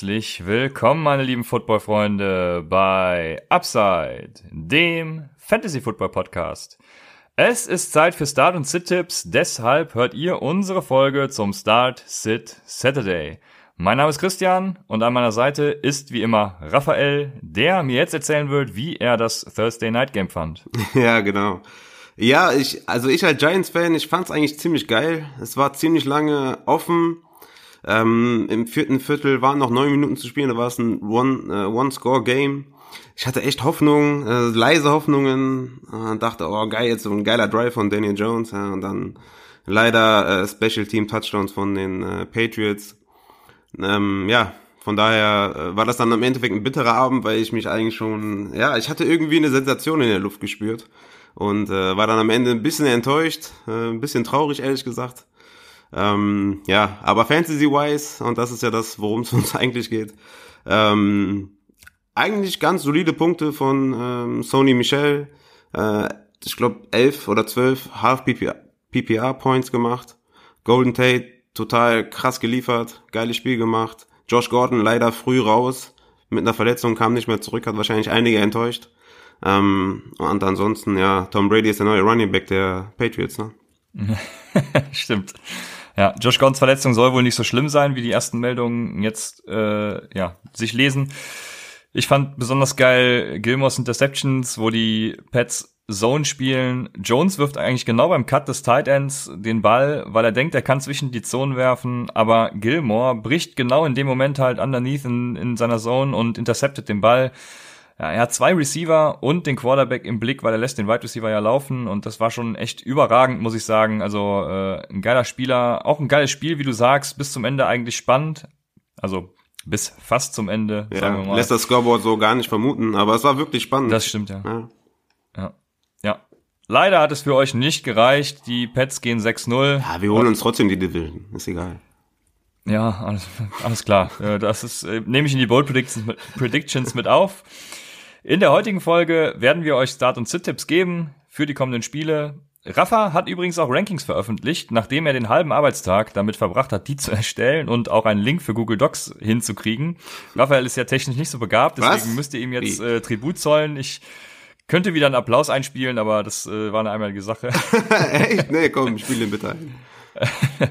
Herzlich willkommen, meine lieben Football-Freunde, bei Upside, dem Fantasy-Football-Podcast. Es ist Zeit für Start- und Sit-Tipps, deshalb hört ihr unsere Folge zum Start Sit Saturday. Mein Name ist Christian und an meiner Seite ist wie immer Raphael, der mir jetzt erzählen wird, wie er das Thursday Night Game fand. Ja, genau. Ja, ich, also ich als Giants-Fan, ich fand es eigentlich ziemlich geil. Es war ziemlich lange offen. Ähm, Im vierten Viertel waren noch neun Minuten zu spielen, da war es ein One-Score-Game. One ich hatte echt Hoffnung, äh, leise Hoffnungen, äh, dachte, oh geil, jetzt so ein geiler Drive von Daniel Jones, ja, und dann leider äh, Special Team Touchdowns von den äh, Patriots. Ähm, ja, von daher äh, war das dann im Endeffekt ein bitterer Abend, weil ich mich eigentlich schon, ja, ich hatte irgendwie eine Sensation in der Luft gespürt und äh, war dann am Ende ein bisschen enttäuscht, äh, ein bisschen traurig, ehrlich gesagt. Ähm, ja, aber Fantasy-wise, und das ist ja das, worum es uns eigentlich geht, ähm, eigentlich ganz solide Punkte von ähm, Sony Michel. Äh, ich glaube, elf oder zwölf Half PPR Points gemacht. Golden Tate total krass geliefert, geiles Spiel gemacht. Josh Gordon leider früh raus, mit einer Verletzung kam nicht mehr zurück, hat wahrscheinlich einige enttäuscht. Ähm, und ansonsten, ja, Tom Brady ist der neue Running Back der Patriots, ne? Stimmt. Ja, Josh Gordons Verletzung soll wohl nicht so schlimm sein, wie die ersten Meldungen jetzt äh, ja, sich lesen. Ich fand besonders geil Gilmores Interceptions, wo die Pets Zone spielen. Jones wirft eigentlich genau beim Cut des Tight Ends den Ball, weil er denkt, er kann zwischen die Zonen werfen, aber Gilmore bricht genau in dem Moment halt underneath in, in seiner Zone und interceptet den Ball. Ja, er hat zwei Receiver und den Quarterback im Blick, weil er lässt den Wide Receiver ja laufen und das war schon echt überragend, muss ich sagen. Also äh, ein geiler Spieler, auch ein geiles Spiel, wie du sagst, bis zum Ende eigentlich spannend. Also bis fast zum Ende, ja, sagen wir mal. Lässt das Scoreboard so gar nicht vermuten, aber es war wirklich spannend. Das stimmt, ja. Ja. Ja. ja. Leider hat es für euch nicht gereicht. Die Pets gehen 6-0. Ja, wir holen uns trotzdem die Division. Ist egal. Ja, alles, alles klar. Das ist, äh, nehme ich in die Bold Predictions mit, Predictions mit auf. In der heutigen Folge werden wir euch Start- und Sit-Tipps geben für die kommenden Spiele. Rafa hat übrigens auch Rankings veröffentlicht, nachdem er den halben Arbeitstag damit verbracht hat, die zu erstellen und auch einen Link für Google Docs hinzukriegen. Raphael ist ja technisch nicht so begabt, deswegen Was? müsst ihr ihm jetzt äh, Tribut zollen. Ich könnte wieder einen Applaus einspielen, aber das äh, war eine einmalige Sache. Echt? Nee, komm, spiel den bitte ein.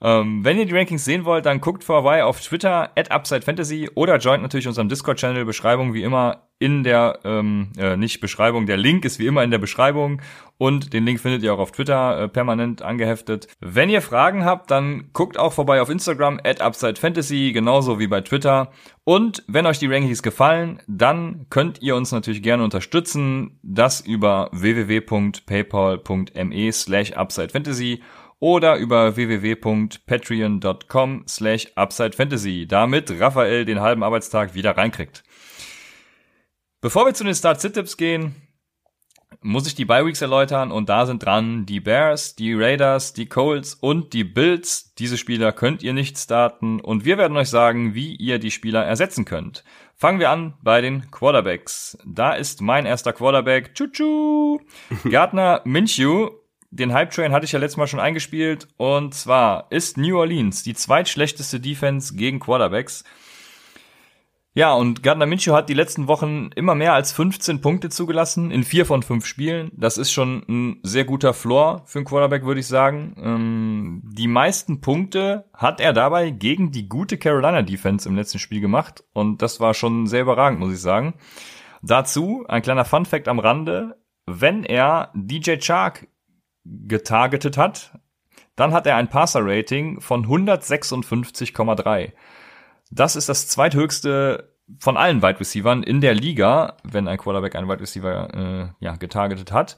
Ähm, wenn ihr die Rankings sehen wollt, dann guckt vorbei auf Twitter at UpsideFantasy oder joint natürlich unserem Discord-Channel. Beschreibung wie immer in der, ähm, äh, nicht Beschreibung, der Link ist wie immer in der Beschreibung und den Link findet ihr auch auf Twitter äh, permanent angeheftet. Wenn ihr Fragen habt, dann guckt auch vorbei auf Instagram at UpsideFantasy, genauso wie bei Twitter. Und wenn euch die Rankings gefallen, dann könnt ihr uns natürlich gerne unterstützen. Das über www.paypal.me slash UpsideFantasy oder über www.patreon.com slash UpsideFantasy, damit Raphael den halben Arbeitstag wieder reinkriegt. Bevor wir zu den Start-Sit-Tipps gehen, muss ich die Bye-Weeks erläutern und da sind dran die Bears, die Raiders, die Colts und die Bills. Diese Spieler könnt ihr nicht starten und wir werden euch sagen, wie ihr die Spieler ersetzen könnt. Fangen wir an bei den Quarterbacks. Da ist mein erster Quarterback, Chuchu, Gardner Minshew den Hype Train hatte ich ja letztes Mal schon eingespielt. Und zwar ist New Orleans die zweitschlechteste Defense gegen Quarterbacks. Ja, und Gardner Minshew hat die letzten Wochen immer mehr als 15 Punkte zugelassen in vier von fünf Spielen. Das ist schon ein sehr guter Floor für einen Quarterback, würde ich sagen. Ähm, die meisten Punkte hat er dabei gegen die gute Carolina Defense im letzten Spiel gemacht. Und das war schon sehr überragend, muss ich sagen. Dazu ein kleiner Fun Fact am Rande. Wenn er DJ Chark getargetet hat, dann hat er ein Passer-Rating von 156,3. Das ist das zweithöchste von allen Wide Receivern in der Liga, wenn ein Quarterback einen Wide Receiver äh, ja, getargetet hat.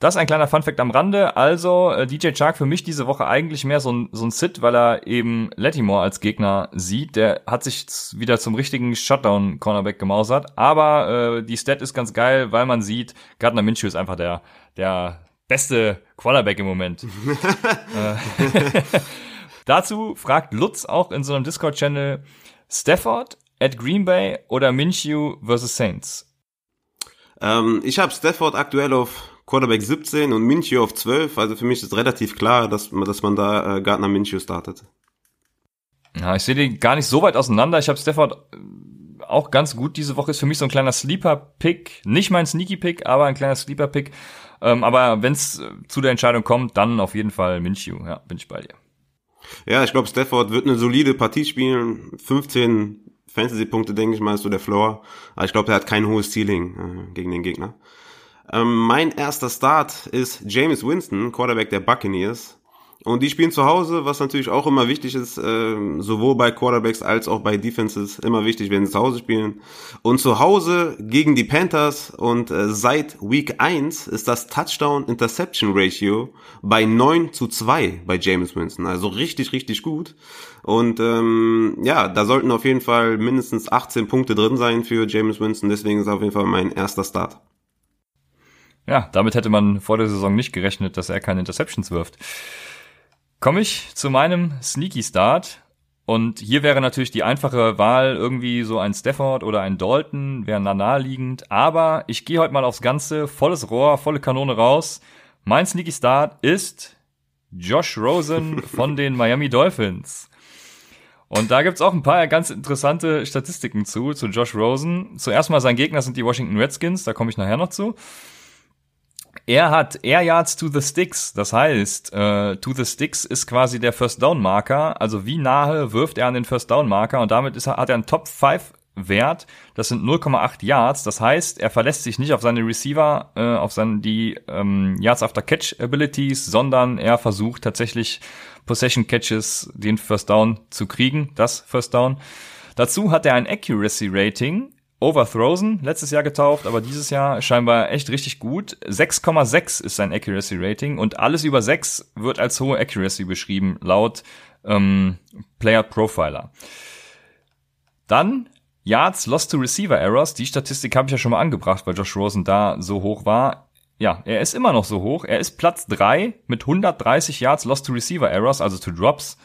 Das ist ein kleiner Funfact am Rande. Also äh, DJ Chark für mich diese Woche eigentlich mehr so ein, so ein Sit, weil er eben Lattimore als Gegner sieht. Der hat sich wieder zum richtigen Shutdown-Cornerback gemausert. Aber äh, die Stat ist ganz geil, weil man sieht, Gardner Minshew ist einfach der, der beste Quarterback im Moment. Äh, dazu fragt Lutz auch in so einem Discord-Channel Stafford at Green Bay oder Minshew versus Saints? Ähm, ich habe Stafford aktuell auf Quarterback 17 und Minshew auf 12. Also für mich ist relativ klar, dass, dass man da äh, Gardner Minshew startet. Ja, ich sehe die gar nicht so weit auseinander. Ich habe Stafford äh, auch ganz gut diese Woche. Ist für mich so ein kleiner Sleeper-Pick. Nicht mein Sneaky-Pick, aber ein kleiner Sleeper-Pick. Ähm, aber wenn es zu der Entscheidung kommt, dann auf jeden Fall Minshew. Ja, bin ich bei dir. Ja, ich glaube, Stafford wird eine solide Partie spielen. 15 Fantasy-Punkte, denke ich mal, ist so der Floor. Aber ich glaube, er hat kein hohes Ceiling äh, gegen den Gegner. Ähm, mein erster Start ist James Winston, Quarterback der Buccaneers. Und die spielen zu Hause, was natürlich auch immer wichtig ist, äh, sowohl bei Quarterbacks als auch bei Defenses, immer wichtig, wenn sie zu Hause spielen. Und zu Hause gegen die Panthers und äh, seit Week 1 ist das Touchdown-Interception-Ratio bei 9 zu 2 bei James Winston. Also richtig, richtig gut. Und ähm, ja, da sollten auf jeden Fall mindestens 18 Punkte drin sein für James Winston. Deswegen ist auf jeden Fall mein erster Start. Ja, damit hätte man vor der Saison nicht gerechnet, dass er keine Interceptions wirft. Komme ich zu meinem Sneaky Start. Und hier wäre natürlich die einfache Wahl irgendwie so ein Stafford oder ein Dalton, wäre naheliegend. Aber ich gehe heute mal aufs Ganze, volles Rohr, volle Kanone raus. Mein Sneaky Start ist Josh Rosen von den Miami Dolphins. Und da gibt's auch ein paar ganz interessante Statistiken zu, zu Josh Rosen. Zuerst mal sein Gegner sind die Washington Redskins, da komme ich nachher noch zu. Er hat Air Yards to the Sticks, das heißt, äh, to the Sticks ist quasi der First Down Marker, also wie nahe wirft er an den First Down Marker? Und damit ist, hat er einen Top 5 Wert, das sind 0,8 Yards, das heißt, er verlässt sich nicht auf seine Receiver, äh, auf seine, die ähm, Yards after Catch Abilities, sondern er versucht tatsächlich Possession Catches, den First Down zu kriegen, das First Down. Dazu hat er ein Accuracy Rating Overthrown, letztes Jahr getauft, aber dieses Jahr scheinbar echt richtig gut. 6,6 ist sein Accuracy Rating und alles über 6 wird als hohe Accuracy beschrieben, laut ähm, Player Profiler. Dann Yards Lost to Receiver Errors. Die Statistik habe ich ja schon mal angebracht, weil Josh Rosen da so hoch war. Ja, er ist immer noch so hoch. Er ist Platz 3 mit 130 Yards Lost to Receiver Errors, also to Drops.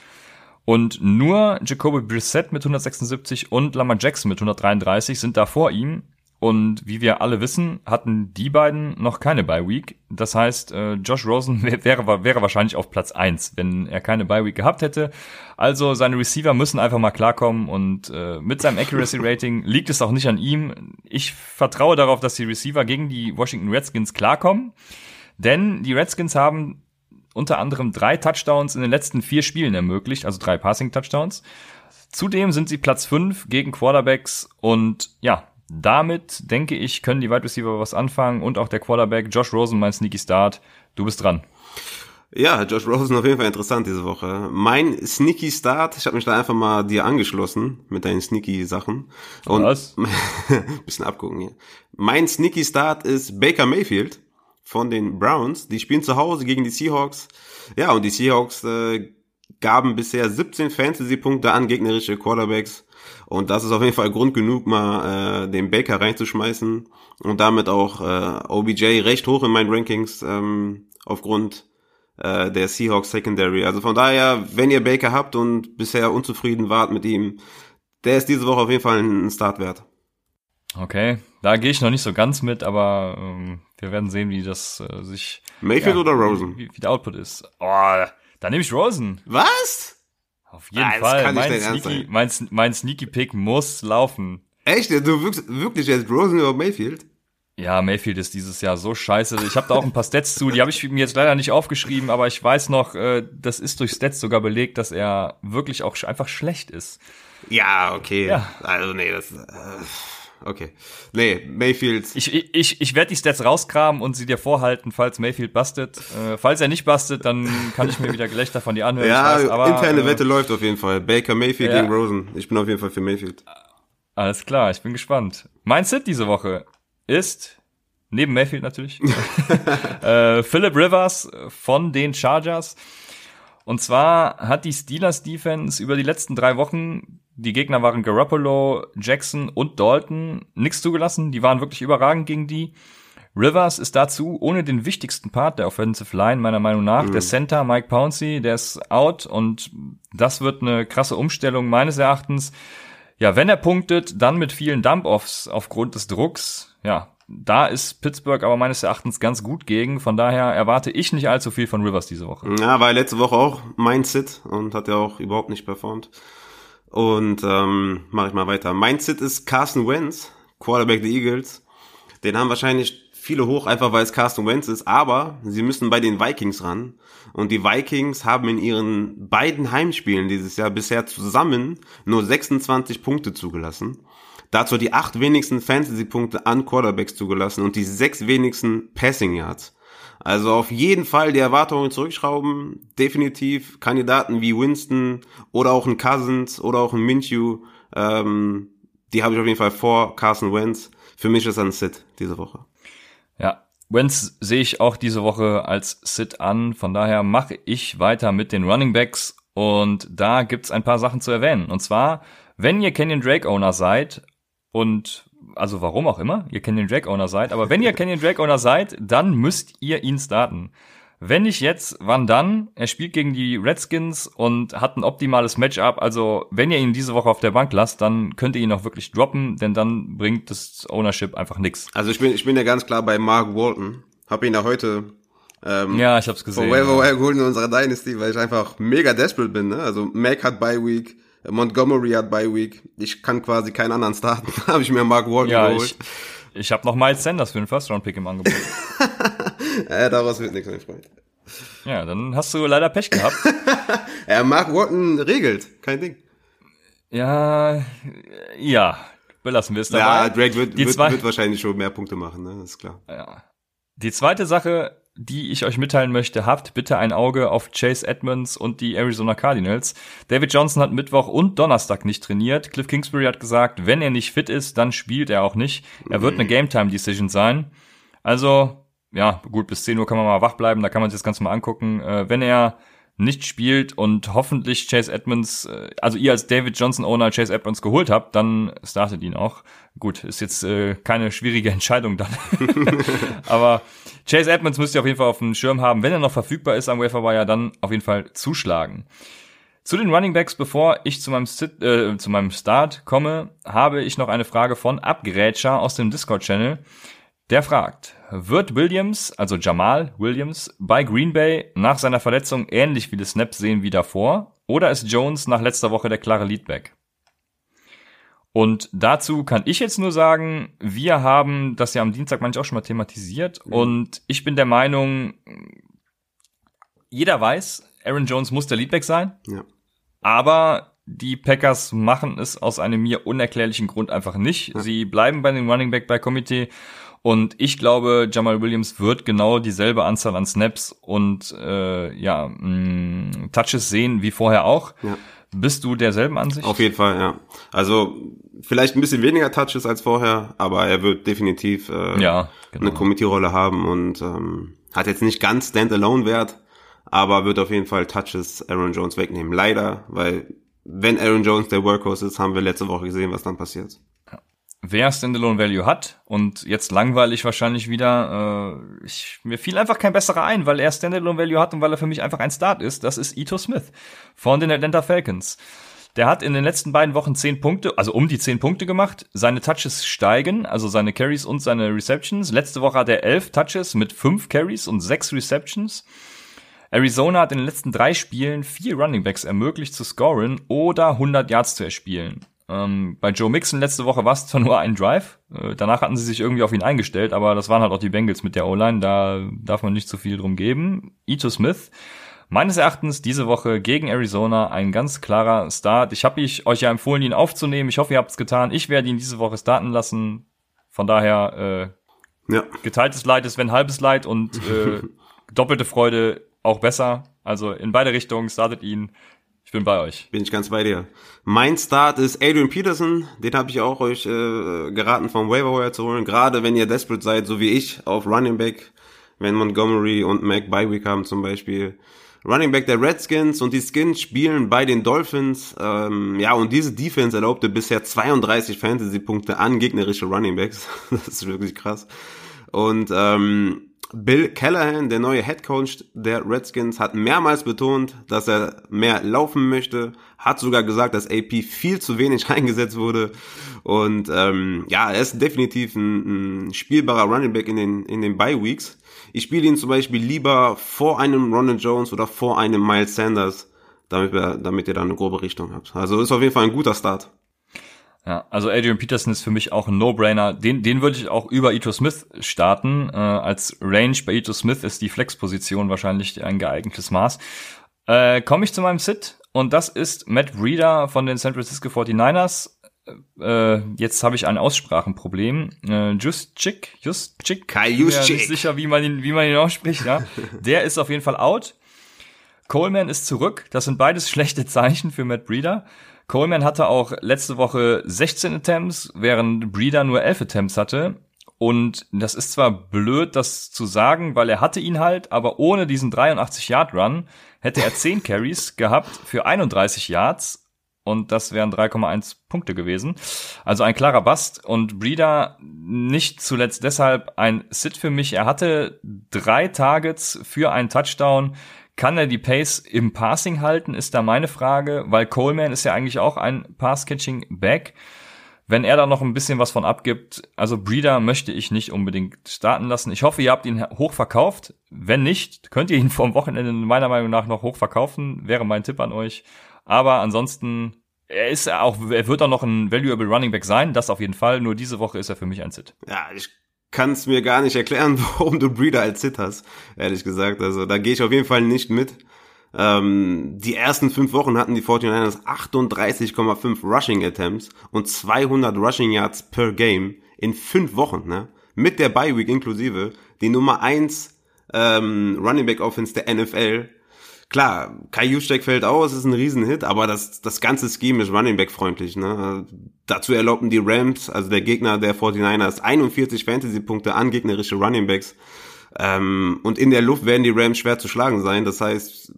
Und nur Jacoby Brissett mit 176 und Lamar Jackson mit 133 sind da vor ihm. Und wie wir alle wissen, hatten die beiden noch keine Bye Week. Das heißt, äh, Josh Rosen wäre, wäre wahrscheinlich auf Platz eins, wenn er keine Bye Week gehabt hätte. Also seine Receiver müssen einfach mal klarkommen und äh, mit seinem Accuracy Rating liegt es auch nicht an ihm. Ich vertraue darauf, dass die Receiver gegen die Washington Redskins klarkommen. Denn die Redskins haben unter anderem drei Touchdowns in den letzten vier Spielen ermöglicht, also drei Passing-Touchdowns. Zudem sind sie Platz fünf gegen Quarterbacks und ja, damit denke ich, können die Wide Receiver was anfangen und auch der Quarterback Josh Rosen, mein Sneaky Start. Du bist dran. Ja, Josh Rosen auf jeden Fall interessant diese Woche. Mein Sneaky Start, ich habe mich da einfach mal dir angeschlossen mit deinen Sneaky Sachen. Und was? bisschen abgucken hier. Mein Sneaky Start ist Baker Mayfield von den Browns. Die spielen zu Hause gegen die Seahawks. Ja, und die Seahawks äh, gaben bisher 17 Fantasy-Punkte an gegnerische Quarterbacks. Und das ist auf jeden Fall Grund genug, mal äh, den Baker reinzuschmeißen und damit auch äh, OBJ recht hoch in meinen Rankings ähm, aufgrund äh, der Seahawks Secondary. Also von daher, wenn ihr Baker habt und bisher unzufrieden wart mit ihm, der ist diese Woche auf jeden Fall ein Start wert. Okay, da gehe ich noch nicht so ganz mit, aber ähm, wir werden sehen, wie das äh, sich. Mayfield ja, oder Rosen? Wie, wie, der Output ist. Oh, da nehme ich Rosen. Was? Auf jeden ah, Fall. Mein Sneaky, mein, mein Sneaky Pick muss laufen. Echt? Du wirkst wirklich jetzt Rosen über Mayfield? Ja, Mayfield ist dieses Jahr so scheiße. Ich habe da auch ein paar Stats zu, die habe ich mir jetzt leider nicht aufgeschrieben, aber ich weiß noch, äh, das ist durch Stats sogar belegt, dass er wirklich auch einfach schlecht ist. Ja, okay. Ja. Also nee, das. Äh okay. Nee, Mayfield. Ich, ich, ich werde die Stats rauskramen und sie dir vorhalten, falls Mayfield bastet. Äh, falls er nicht bastet, dann kann ich mir wieder Gelächter von dir anhören. Ja, weiß, aber, interne äh, Wette läuft auf jeden Fall. Baker Mayfield ja. gegen Rosen. Ich bin auf jeden Fall für Mayfield. Alles klar, ich bin gespannt. Mein Sit diese Woche ist, neben Mayfield natürlich, äh, Philip Rivers von den Chargers. Und zwar hat die Steelers Defense über die letzten drei Wochen die Gegner waren Garoppolo, Jackson und Dalton. Nix zugelassen. Die waren wirklich überragend gegen die. Rivers ist dazu ohne den wichtigsten Part der Offensive Line meiner Meinung nach. Mhm. Der Center Mike Pouncey, der ist out und das wird eine krasse Umstellung meines Erachtens. Ja, wenn er punktet, dann mit vielen Dump-Offs aufgrund des Drucks. Ja, da ist Pittsburgh aber meines Erachtens ganz gut gegen. Von daher erwarte ich nicht allzu viel von Rivers diese Woche. Ja, war letzte Woche auch mein Sit und hat ja auch überhaupt nicht performt. Und ähm, mache ich mal weiter. Mein Sit ist Carson Wentz, Quarterback der Eagles. Den haben wahrscheinlich viele hoch, einfach weil es Carson Wentz ist, aber sie müssen bei den Vikings ran. Und die Vikings haben in ihren beiden Heimspielen dieses Jahr bisher zusammen nur 26 Punkte zugelassen. Dazu die acht wenigsten Fantasy-Punkte an Quarterbacks zugelassen und die sechs wenigsten Passing Yards. Also auf jeden Fall die Erwartungen zurückschrauben. Definitiv Kandidaten wie Winston oder auch ein Cousins oder auch ein Minshew. Ähm, die habe ich auf jeden Fall vor Carson Wentz. Für mich ist er ein Sit diese Woche. Ja, Wentz sehe ich auch diese Woche als Sit an. Von daher mache ich weiter mit den Running Backs. Und da gibt's ein paar Sachen zu erwähnen. Und zwar, wenn ihr Kenyon Drake Owner seid und also warum auch immer, ihr Kenyon Drake Owner seid, aber wenn ihr Kenyon Drake Owner seid, dann müsst ihr ihn starten. Wenn nicht jetzt, wann dann? Er spielt gegen die Redskins und hat ein optimales Matchup. Also, wenn ihr ihn diese Woche auf der Bank lasst, dann könnt ihr ihn auch wirklich droppen, denn dann bringt das Ownership einfach nix. Also ich bin, ich bin ja ganz klar bei Mark Walton. Hab ihn ja heute ähm, ja, ich hab's gesehen. Waiver ja. geholt in unserer Dynasty, weil ich einfach mega desperate bin. Ne? Also Mac hat Bye Week, Montgomery hat Bye Week. Ich kann quasi keinen anderen starten. habe ich mir Mark Walton ja, geholt. Ich, ich habe noch Miles Sanders für den First Round Pick im Angebot. ja, daraus wird nichts, mein Freund. Ja, dann hast du leider Pech gehabt. ja, Mark Walton regelt, kein Ding. Ja, ja, belassen wir es dabei. Ja, Drake wird, wird, wird, wahrscheinlich schon mehr Punkte machen, ne? ist klar. Ja. Die zweite Sache, die ich euch mitteilen möchte, habt bitte ein Auge auf Chase Edmonds und die Arizona Cardinals. David Johnson hat Mittwoch und Donnerstag nicht trainiert. Cliff Kingsbury hat gesagt, wenn er nicht fit ist, dann spielt er auch nicht. Er wird eine Game Time Decision sein. Also, ja, gut, bis 10 Uhr kann man mal wach bleiben, da kann man sich das Ganze mal angucken. Äh, wenn er nicht spielt und hoffentlich Chase Edmonds, äh, also ihr als David Johnson Owner Chase Edmonds geholt habt, dann startet ihn auch. Gut, ist jetzt äh, keine schwierige Entscheidung dann. Aber Chase Edmonds müsst ihr auf jeden Fall auf dem Schirm haben. Wenn er noch verfügbar ist am Waferwire, dann auf jeden Fall zuschlagen. Zu den Running Backs, bevor ich zu meinem, Sit, äh, zu meinem Start komme, habe ich noch eine Frage von Abgrätscher aus dem Discord-Channel. Der fragt, wird Williams, also Jamal Williams, bei Green Bay nach seiner Verletzung ähnlich viele Snaps sehen wie davor? Oder ist Jones nach letzter Woche der klare Leadback? Und dazu kann ich jetzt nur sagen, wir haben das ja am Dienstag manchmal auch schon mal thematisiert mhm. und ich bin der Meinung, jeder weiß, Aaron Jones muss der Leadback sein. Ja. Aber die Packers machen es aus einem mir unerklärlichen Grund einfach nicht. Ja. Sie bleiben bei den Running Back bei Komitee und ich glaube, Jamal Williams wird genau dieselbe Anzahl an Snaps und äh, ja mh, mm, Touches sehen wie vorher auch. Ja. Bist du derselben Ansicht? Auf jeden Fall, ja. Also vielleicht ein bisschen weniger Touches als vorher, aber er wird definitiv äh, ja, genau. eine Committee-Rolle haben und ähm, hat jetzt nicht ganz Standalone-Wert, aber wird auf jeden Fall Touches Aaron Jones wegnehmen. Leider, weil wenn Aaron Jones der Workhorse ist, haben wir letzte Woche gesehen, was dann passiert wer Standalone Value hat und jetzt langweilig wahrscheinlich wieder, äh, ich, mir fiel einfach kein besserer ein, weil er Standalone Value hat und weil er für mich einfach ein Start ist. Das ist Ito Smith von den Atlanta Falcons. Der hat in den letzten beiden Wochen zehn Punkte, also um die zehn Punkte gemacht. Seine Touches steigen, also seine Carries und seine Receptions. Letzte Woche hat er elf Touches mit fünf Carries und sechs Receptions. Arizona hat in den letzten drei Spielen vier Running Backs ermöglicht zu scoren oder 100 Yards zu erspielen. Ähm, bei Joe Mixon letzte Woche war es zwar nur ein Drive, äh, danach hatten sie sich irgendwie auf ihn eingestellt, aber das waren halt auch die Bengals mit der O-Line, da darf man nicht zu viel drum geben. Ito Smith, meines Erachtens diese Woche gegen Arizona ein ganz klarer Start. Ich habe euch ja empfohlen, ihn aufzunehmen. Ich hoffe, ihr habt es getan. Ich werde ihn diese Woche starten lassen. Von daher äh, ja. geteiltes Leid ist wenn halbes Leid und äh, doppelte Freude auch besser. Also in beide Richtungen startet ihn. Ich bin bei euch. Bin ich ganz bei dir. Mein Start ist Adrian Peterson. Den habe ich auch euch äh, geraten vom Waiver zu holen. Gerade wenn ihr desperate seid, so wie ich, auf Running Back. Wenn Montgomery und Mac Week haben zum Beispiel. Running Back der Redskins und die Skins spielen bei den Dolphins. Ähm, ja, und diese Defense erlaubte bisher 32 Fantasy-Punkte an gegnerische Running Backs. das ist wirklich krass. Und ähm, Bill Callahan, der neue Head Coach der Redskins, hat mehrmals betont, dass er mehr laufen möchte, hat sogar gesagt, dass AP viel zu wenig eingesetzt wurde und ähm, ja, er ist definitiv ein, ein spielbarer Running Back in den in den Bye Weeks. Ich spiele ihn zum Beispiel lieber vor einem Ronald Jones oder vor einem Miles Sanders, damit, wir, damit ihr da eine grobe Richtung habt. Also ist auf jeden Fall ein guter Start. Ja, also Adrian Peterson ist für mich auch ein No-Brainer. Den, den würde ich auch über Ito Smith starten. Äh, als Range bei Ito Smith ist die Flex-Position wahrscheinlich ein geeignetes Maß. Äh, Komme ich zu meinem Sit und das ist Matt Breeder von den San Francisco 49ers. Äh, jetzt habe ich ein Aussprachenproblem. Äh, Just Chick, Just Chick. Kai Just Chick. nicht sicher, wie man ihn, wie man ihn ausspricht. Ja, der ist auf jeden Fall out. Coleman ist zurück. Das sind beides schlechte Zeichen für Matt Breeder. Coleman hatte auch letzte Woche 16 Attempts, während Breeder nur 11 Attempts hatte. Und das ist zwar blöd, das zu sagen, weil er hatte ihn halt, aber ohne diesen 83-Yard-Run hätte er 10 Carries gehabt für 31 Yards und das wären 3,1 Punkte gewesen. Also ein klarer Bast und Breeder nicht zuletzt deshalb ein Sit für mich. Er hatte drei Targets für einen Touchdown. Kann er die Pace im Passing halten, ist da meine Frage, weil Coleman ist ja eigentlich auch ein Pass-Catching-Back. Wenn er da noch ein bisschen was von abgibt, also Breeder möchte ich nicht unbedingt starten lassen. Ich hoffe, ihr habt ihn hoch verkauft. Wenn nicht, könnt ihr ihn vom Wochenende meiner Meinung nach noch hoch verkaufen. Wäre mein Tipp an euch. Aber ansonsten, er ist auch, er wird auch noch ein valuable Running Back sein, das auf jeden Fall. Nur diese Woche ist er für mich ein Sit. Ja, ich kann es mir gar nicht erklären, warum du Breeder als Sit hast, ehrlich gesagt. Also da gehe ich auf jeden Fall nicht mit. Ähm, die ersten fünf Wochen hatten die 49ers 38,5 Rushing Attempts und 200 Rushing Yards per Game in fünf Wochen, ne? Mit der Bye Week inklusive. Die Nummer eins ähm, Running Back Offense der NFL klar, Kai Juszczyk fällt aus, ist ein Riesenhit, aber das, das ganze Scheme ist Running Back freundlich. Ne? Dazu erlaubten die Rams, also der Gegner der 49ers, 41 Fantasy-Punkte an gegnerische Running Backs. Ähm, und in der Luft werden die Rams schwer zu schlagen sein. Das heißt,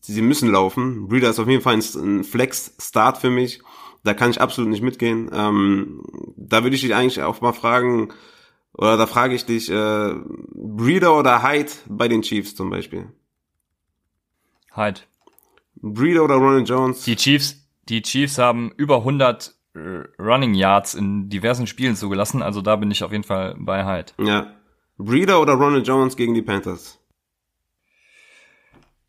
sie müssen laufen. Breeder ist auf jeden Fall ein Flex-Start für mich. Da kann ich absolut nicht mitgehen. Ähm, da würde ich dich eigentlich auch mal fragen, oder da frage ich dich, äh, Breeder oder Hyde bei den Chiefs zum Beispiel? Hyde. Breeder oder Ronald Jones? Die Chiefs, die Chiefs haben über 100 äh, Running Yards in diversen Spielen zugelassen, also da bin ich auf jeden Fall bei Hyde. Ja. Breeder oder Ronald Jones gegen die Panthers?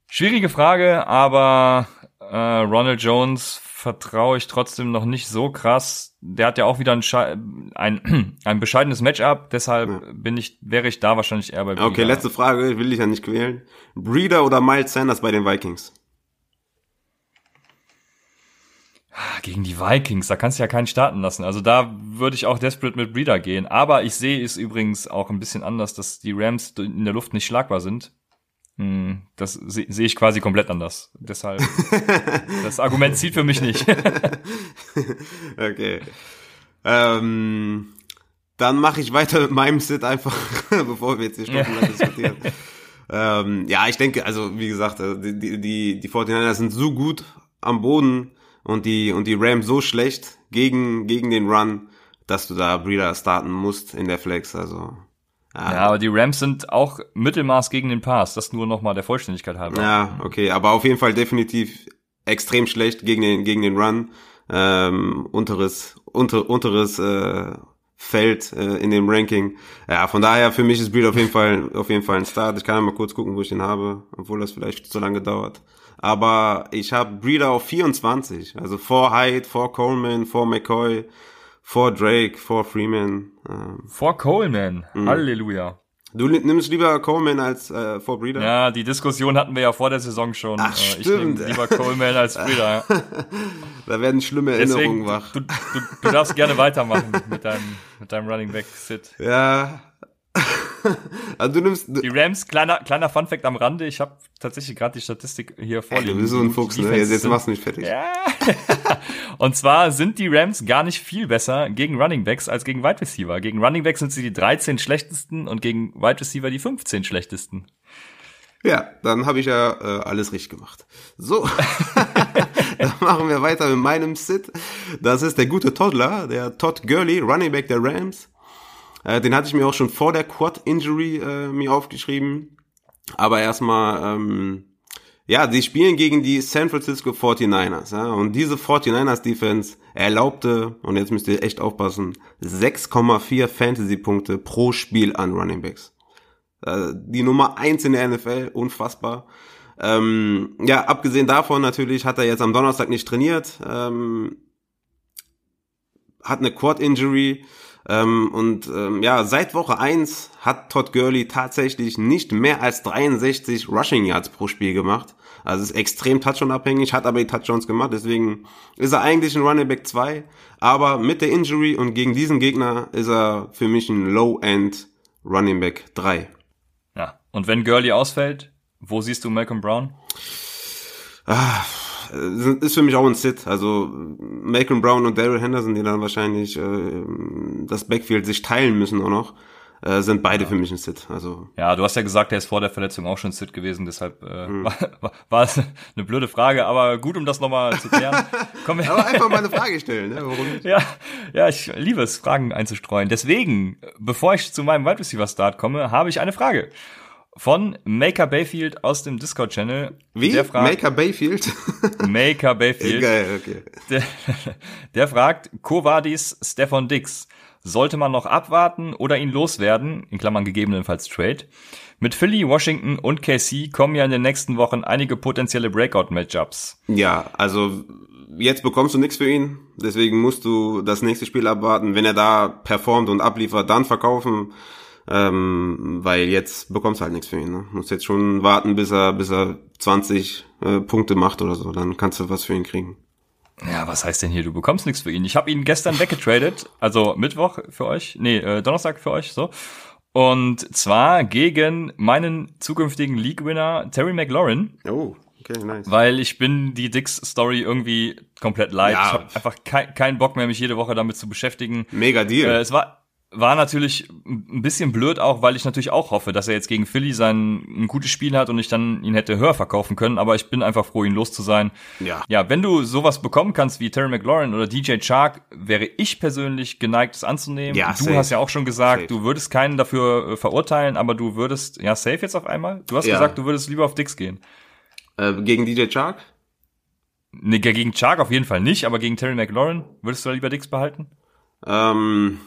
Schwierige Frage, aber äh, Ronald Jones vertraue ich trotzdem noch nicht so krass. Der hat ja auch wieder ein, ein, ein bescheidenes Matchup, deshalb ja. bin ich, wäre ich da wahrscheinlich eher bei Breeder. Okay, letzte Frage, will ich ja nicht quälen. Breeder oder Miles Sanders bei den Vikings? Gegen die Vikings, da kannst du ja keinen starten lassen. Also da würde ich auch desperate mit Breeder gehen. Aber ich sehe es übrigens auch ein bisschen anders, dass die Rams in der Luft nicht schlagbar sind. Hm, das sehe seh ich quasi komplett anders. Deshalb, das Argument zieht für mich nicht. okay. Ähm, dann mache ich weiter mit meinem Sit einfach, bevor wir jetzt hier stundenlang diskutieren. ähm, ja, ich denke, also wie gesagt, äh, die, die, die 49ers sind so gut am Boden und die, und die Rams so schlecht gegen, gegen den Run, dass du da Breeder starten musst in der Flex. Also Ah. Ja, aber die Rams sind auch Mittelmaß gegen den Pass. Das nur nochmal der Vollständigkeit halber. Ja, okay, aber auf jeden Fall definitiv extrem schlecht gegen den gegen den Run. Ähm, unteres unter, unteres äh, Feld äh, in dem Ranking. Ja, von daher für mich ist Breed auf jeden Fall auf jeden Fall ein Start. Ich kann ja mal kurz gucken, wo ich den habe, obwohl das vielleicht zu lange dauert. Aber ich habe Breeder auf 24, also vor Hyde, vor Coleman, vor McCoy, vor Drake, vor Freeman. Ähm. Vor Coleman. Mhm. Halleluja. Du nimmst lieber Coleman als äh, vor Breeder? Ja, die Diskussion hatten wir ja vor der Saison schon. Ach, äh, ich nehme lieber Coleman als Breeder. da werden schlimme Erinnerungen Deswegen, wach. Du, du, du darfst gerne weitermachen mit deinem, mit deinem Running Back Sit. Ja, also du nimmst die Rams, kleiner kleiner Funfact am Rande, ich habe tatsächlich gerade die Statistik hier vorliegen. Du bist so ein Fuchs, ne? Jetzt, jetzt machst du mich fertig. Ja. Und zwar sind die Rams gar nicht viel besser gegen Running Backs als gegen Wide Receiver. Gegen Running Backs sind sie die 13 schlechtesten und gegen Wide Receiver die 15 schlechtesten. Ja, dann habe ich ja äh, alles richtig gemacht. So, dann machen wir weiter mit meinem Sit. Das ist der gute Toddler, der Todd Gurley, Running Back der Rams. Äh, den hatte ich mir auch schon vor der Quad-Injury äh, mir aufgeschrieben. Aber erstmal, ähm, ja, die spielen gegen die San Francisco 49ers. Ja? Und diese 49ers Defense erlaubte, und jetzt müsst ihr echt aufpassen, 6,4 Fantasy-Punkte pro Spiel an Running Backs. Äh, die Nummer eins in der NFL, unfassbar. Ähm, ja, abgesehen davon natürlich hat er jetzt am Donnerstag nicht trainiert, ähm, hat eine Quad-Injury ähm, und ähm, ja, seit Woche eins hat Todd Gurley tatsächlich nicht mehr als 63 Rushing Yards pro Spiel gemacht. Also ist extrem Touchdown-abhängig, hat aber die Touchdowns gemacht, deswegen ist er eigentlich ein Running Back 2, aber mit der Injury und gegen diesen Gegner ist er für mich ein Low-End Running Back 3. Ja, und wenn Gurley ausfällt, wo siehst du Malcolm Brown? Ah, ist für mich auch ein Sit. Also Malcolm Brown und Daryl Henderson, die dann wahrscheinlich äh, das Backfield sich teilen müssen auch noch, äh, sind beide ja. für mich ein Sit. Also ja, du hast ja gesagt, er ist vor der Verletzung auch schon Sit gewesen, deshalb äh, hm. war, war es eine blöde Frage, aber gut, um das nochmal zu klären. Komm, aber einfach mal eine Frage stellen, ne? Warum nicht? Ja, ja, ich liebe es, Fragen einzustreuen. Deswegen, bevor ich zu meinem Wide Receiver Start komme, habe ich eine Frage von Maker Bayfield aus dem Discord-Channel. Wie? Der fragt, Maker Bayfield? Maker Bayfield. Geil, okay. Der, der fragt, Kovadis Stefan Dix. Sollte man noch abwarten oder ihn loswerden, in Klammern gegebenenfalls Trade? Mit Philly, Washington und KC kommen ja in den nächsten Wochen einige potenzielle Breakout-Matchups. Ja, also jetzt bekommst du nichts für ihn, deswegen musst du das nächste Spiel abwarten. Wenn er da performt und abliefert, dann verkaufen. Ähm, weil jetzt bekommst du halt nichts für ihn. Ne? Musst jetzt schon warten, bis er, bis er 20 äh, Punkte macht oder so. Dann kannst du was für ihn kriegen. Ja, was heißt denn hier, du bekommst nichts für ihn? Ich habe ihn gestern weggetradet, also Mittwoch für euch, nee, äh, Donnerstag für euch, so. Und zwar gegen meinen zukünftigen League-Winner Terry McLaurin. Oh, okay, nice. Weil ich bin die Dix-Story irgendwie komplett leid. Ja. Ich habe einfach keinen kein Bock mehr, mich jede Woche damit zu beschäftigen. Mega Deal. Äh, es war war natürlich ein bisschen blöd auch, weil ich natürlich auch hoffe, dass er jetzt gegen Philly sein ein gutes Spiel hat und ich dann ihn hätte höher verkaufen können, aber ich bin einfach froh, ihn los zu sein. Ja. Ja, wenn du sowas bekommen kannst wie Terry McLaurin oder DJ Chark, wäre ich persönlich geneigt, es anzunehmen. Ja, du safe. hast ja auch schon gesagt, safe. du würdest keinen dafür äh, verurteilen, aber du würdest, ja, safe jetzt auf einmal? Du hast ja. gesagt, du würdest lieber auf Dix gehen. Äh, gegen DJ Chark? Nee, gegen Chark auf jeden Fall nicht, aber gegen Terry McLaurin würdest du da lieber Dix behalten? Ähm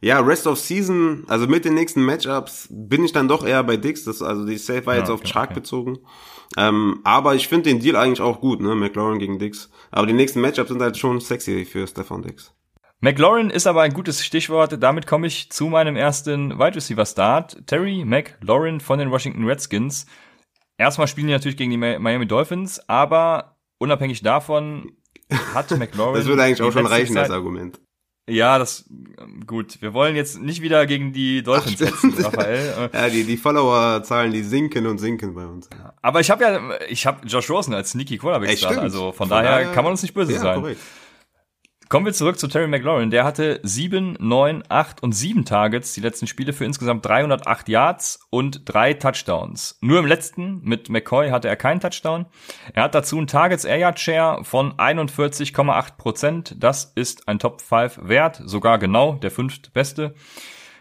ja, Rest of Season, also mit den nächsten Matchups bin ich dann doch eher bei Dix. Das, also die Safe war jetzt ja, okay, auf Chark okay. bezogen. Ähm, aber ich finde den Deal eigentlich auch gut, ne? McLaurin gegen Dix. Aber die nächsten Matchups sind halt schon sexy für Stefan Dix. McLaurin ist aber ein gutes Stichwort. Damit komme ich zu meinem ersten Wide Receiver Start. Terry McLaurin von den Washington Redskins. Erstmal spielen die natürlich gegen die Miami Dolphins, aber unabhängig davon hat McLaurin. das würde eigentlich auch schon reichen als Argument. Ja, das gut. Wir wollen jetzt nicht wieder gegen die Dolphins setzen, Raphael. ja, die die Followerzahlen, die sinken und sinken bei uns. Aber ich habe ja, ich habe Josh Rosen als sneaky Quarterback Start, also von, von daher, daher, kann man uns nicht böse ja, sein. Korrekt. Kommen wir zurück zu Terry McLaurin. Der hatte sieben, neun, acht und sieben Targets die letzten Spiele für insgesamt 308 Yards und drei Touchdowns. Nur im letzten mit McCoy hatte er keinen Touchdown. Er hat dazu einen Targets Air Yard Share von 41,8 Prozent. Das ist ein Top 5 Wert, sogar genau der fünftbeste.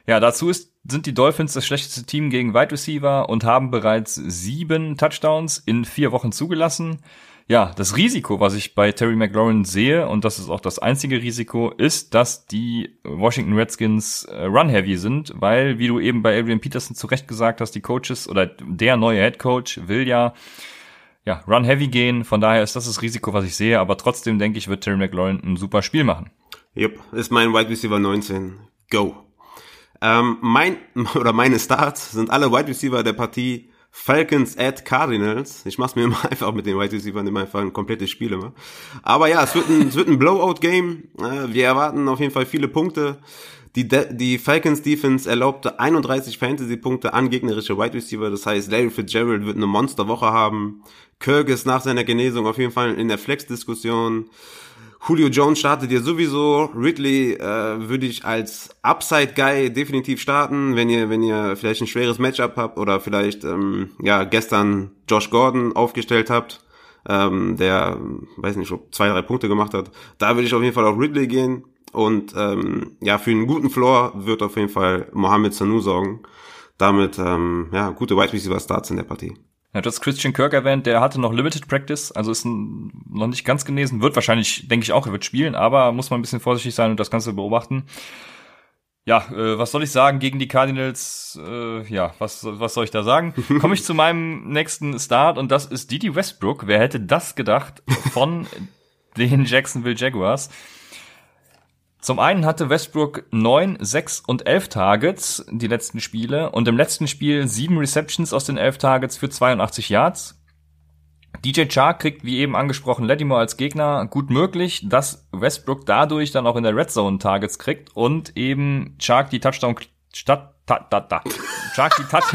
Ja, dazu ist, sind die Dolphins das schlechteste Team gegen Wide Receiver und haben bereits sieben Touchdowns in vier Wochen zugelassen ja, das Risiko, was ich bei Terry McLaurin sehe, und das ist auch das einzige Risiko, ist, dass die Washington Redskins äh, run-heavy sind, weil, wie du eben bei Adrian Peterson zu Recht gesagt hast, die Coaches oder der neue Head Coach will ja ja, run-heavy gehen. Von daher ist das das Risiko, was ich sehe, aber trotzdem denke ich, wird Terry McLaurin ein super Spiel machen. Yep, ist mein Wide Receiver 19. Go. Ähm, mein oder meine Starts sind alle Wide Receiver der Partie Falcons at Cardinals. Ich mach's mir immer einfach mit den Wide Receivers immer einfach ein komplettes Spiel immer. Aber ja, es wird ein, es wird ein Blowout-Game. Wir erwarten auf jeden Fall viele Punkte. Die, De die Falcons Defense erlaubte 31 Fantasy-Punkte an gegnerische Wide Receiver. Das heißt, Larry Fitzgerald wird eine Monsterwoche haben. Kirk ist nach seiner Genesung auf jeden Fall in der Flex-Diskussion. Julio Jones startet ihr sowieso. Ridley äh, würde ich als Upside-Guy definitiv starten, wenn ihr, wenn ihr vielleicht ein schweres Matchup habt oder vielleicht ähm, ja gestern Josh Gordon aufgestellt habt, ähm, der, weiß nicht, zwei, drei Punkte gemacht hat. Da würde ich auf jeden Fall auf Ridley gehen. Und ähm, ja, für einen guten Floor wird auf jeden Fall Mohamed Sanu sorgen. Damit ähm, ja gute Wide Receiver Starts in der Partie. Ja, du hast Christian Kirk erwähnt, der hatte noch Limited Practice, also ist noch nicht ganz genesen, wird wahrscheinlich, denke ich auch, er wird spielen, aber muss man ein bisschen vorsichtig sein und das Ganze beobachten. ja, äh, was soll ich sagen gegen die Cardinals? Äh, ja, was, was soll ich da sagen? Komme ich zu meinem nächsten Start und das ist Didi Westbrook. Wer hätte das gedacht von den Jacksonville Jaguars? Zum einen hatte Westbrook neun, sechs und elf Targets die letzten Spiele und im letzten Spiel sieben Receptions aus den elf Targets für 82 Yards. DJ Chark kriegt, wie eben angesprochen, Lattimore als Gegner gut möglich, dass Westbrook dadurch dann auch in der Red Zone Targets kriegt und eben Chark die Touchdown statt ta, ta, ta. Chark die Touch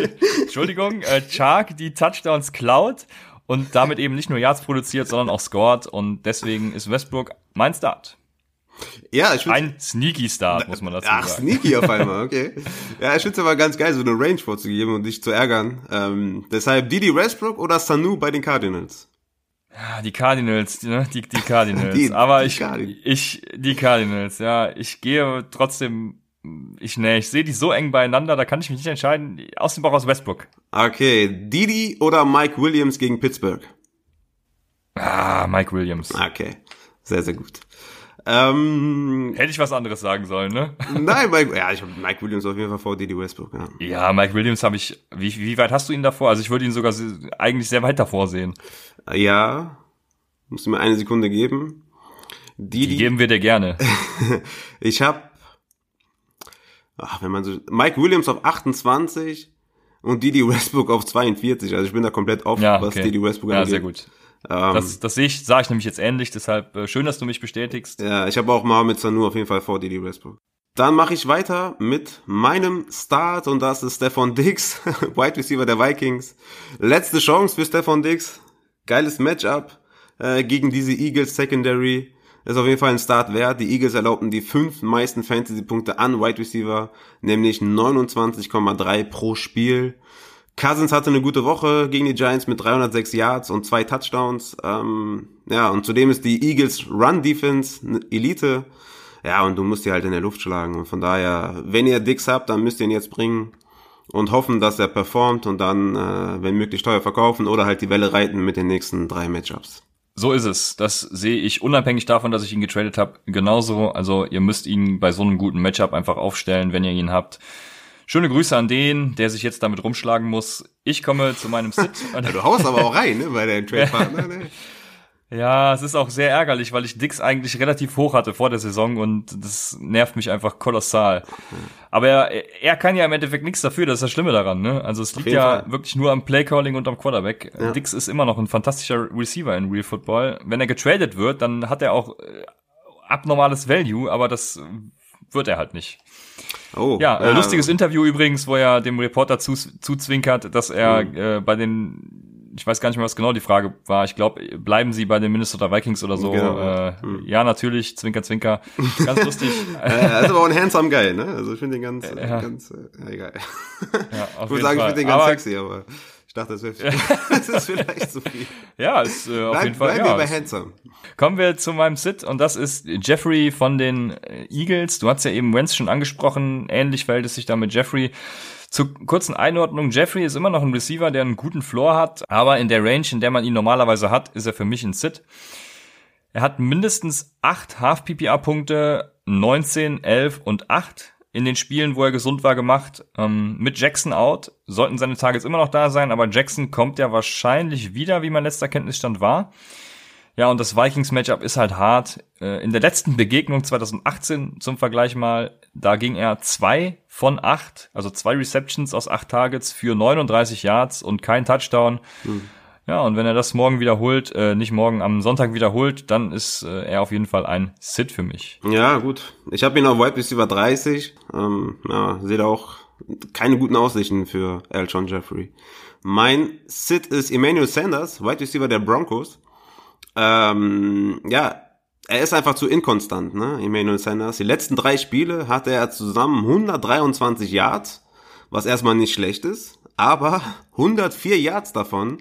Entschuldigung, äh, Chark die Touchdowns klaut und damit eben nicht nur Yards produziert, sondern auch scored und deswegen ist Westbrook mein Start. Ja, ich Ein sneaky Start, muss man dazu Ach, sagen. sneaky auf einmal, okay. Ja, ich finde es aber ganz geil, so eine Range vorzugeben und dich zu ärgern. Ähm, deshalb Didi Westbrook oder Sanu bei den Cardinals? Ja, die Cardinals, ne? die, die Cardinals. Die- Aber die ich, Cardinals. ich, die Cardinals, ja. Ich gehe trotzdem, ich, ne, ich sehe die so eng beieinander, da kann ich mich nicht entscheiden. Aus dem Bauch aus Westbrook. Okay, Didi oder Mike Williams gegen Pittsburgh? Ah, Mike Williams. Okay, sehr, sehr gut. Ähm, Hätte ich was anderes sagen sollen, ne? nein, Mike, ja, ich habe Mike Williams auf jeden Fall vor Didi Westbrook, ja. Ja, Mike Williams habe ich, wie, wie weit hast du ihn davor? Also ich würde ihn sogar eigentlich sehr weit davor sehen. Ja, musst du mir eine Sekunde geben. Die Didi, geben wir dir gerne. ich habe, ach, wenn man so, Mike Williams auf 28 und Didi Westbrook auf 42, also ich bin da komplett off, Ja, was okay. Didi Westbrook Ja, angeht. sehr gut. Ähm, Das, das sehe ich, sage ich nämlich jetzt ähnlich, deshalb äh, schön, dass du mich bestätigst. Ja, ich habe auch Mohamed Sanu auf jeden Fall vor Didi Westbrook. Dann mache ich weiter mit meinem Start und das ist Stefan Diggs, Wide Receiver der Vikings. Letzte Chance für Stefan Diggs. Geiles Matchup äh, gegen diese Eagles Secondary. Ist auf jeden Fall ein Start wert. Die Eagles erlaubten die fünf meisten Fantasy-Punkte an Wide Receiver, nämlich 29,3 pro Spiel. Cousins hatte eine gute Woche gegen die Giants mit 306 Yards und zwei Touchdowns. Ähm, ja, und zudem ist die Eagles Run Defense Elite. Ja, und du musst die halt in der Luft schlagen. Und von daher, wenn ihr Dix habt, dann müsst ihr ihn jetzt bringen und hoffen, dass er performt und dann, äh, wenn möglich, teuer verkaufen oder halt die Welle reiten mit den nächsten drei Matchups. So ist es. Das sehe ich unabhängig davon, dass ich ihn getradet habe, genauso. Also ihr müsst ihn bei so einem guten Matchup einfach aufstellen, wenn ihr ihn habt. Schöne Grüße an den, der sich jetzt damit rumschlagen muss. Ich komme zu meinem Sit. Ja, du haust aber auch rein, ne, bei deinem Trade-Partner. Ne? Ja, es ist auch sehr ärgerlich, weil ich Dix eigentlich relativ hoch hatte vor der Saison und das nervt mich einfach kolossal. Aber er, er kann ja im Endeffekt nichts dafür, das ist das Schlimme daran. Ne? Also es liegt ja Fall. wirklich nur am Playcalling und am Quarterback. Ja. Dix ist immer noch ein fantastischer Receiver in Real Football. Wenn er getradet wird, dann hat er auch äh, abnormales Value, aber das wird er halt nicht. Oh, Ja, äh, lustiges Interview übrigens, wo er dem Reporter zu, zuzwinkert, dass er Mhm. äh, bei den, ich weiß gar nicht mehr, was genau die Frage war. Ich glaube, bleiben Sie bei den Minnesota Vikings oder so? Genau. Äh, Ja, natürlich, Zwinker, Zwinker. Ganz lustig. Äh, er ist aber auch ein handsome Guy, ne? Also ich finde den ganz, Ja. ganz, äh, egal. ja, Ich würde sagen, ich Fall. finde den ganz Aber, sexy, aber ich dachte, das, wäre, das ist vielleicht zu viel. Ja, ist äh, auf Bleib, jeden Fall. bleiben Ja, wir bei handsome. Kommen wir zu meinem Sit und das ist Jeffrey von den äh, Eagles. Du hast ja eben Wentz schon angesprochen. Ähnlich verhält es sich da mit Jeffrey. Zur kurzen Einordnung, Jeffrey ist immer noch ein Receiver, der einen guten Floor hat, aber in der Range, in der man ihn normalerweise hat, ist er für mich ein Sit. Er hat mindestens 8 Half-PPA-Punkte, 19, 11 und 8 in den Spielen, wo er gesund war, gemacht. Ähm, mit Jackson out sollten seine Targets immer noch da sein, aber Jackson kommt ja wahrscheinlich wieder, wie mein letzter Kenntnisstand war. Ja, und das Vikings-Matchup ist halt hart. Äh, In der letzten Begegnung 2018 zum Vergleich mal, da ging er zwei von acht, also zwei Receptions aus acht Targets für 39 Yards und kein Touchdown. Ja, und wenn er das morgen wiederholt, äh, nicht morgen, am Sonntag wiederholt, dann ist äh, er auf jeden Fall ein Sit für mich. Ja, gut. Ich habe ihn auf Wide Receiver 30. Ähm, ja, sehe da auch keine guten Aussichten für Elton Jeffrey. Mein Sit ist Emmanuel Sanders, Wide Receiver der Broncos. Ähm, ja, er ist einfach zu inkonstant, ne, Emmanuel Sanders. Die letzten drei Spiele hatte er zusammen 123 Yards, was erstmal nicht schlecht ist, aber 104 Yards davon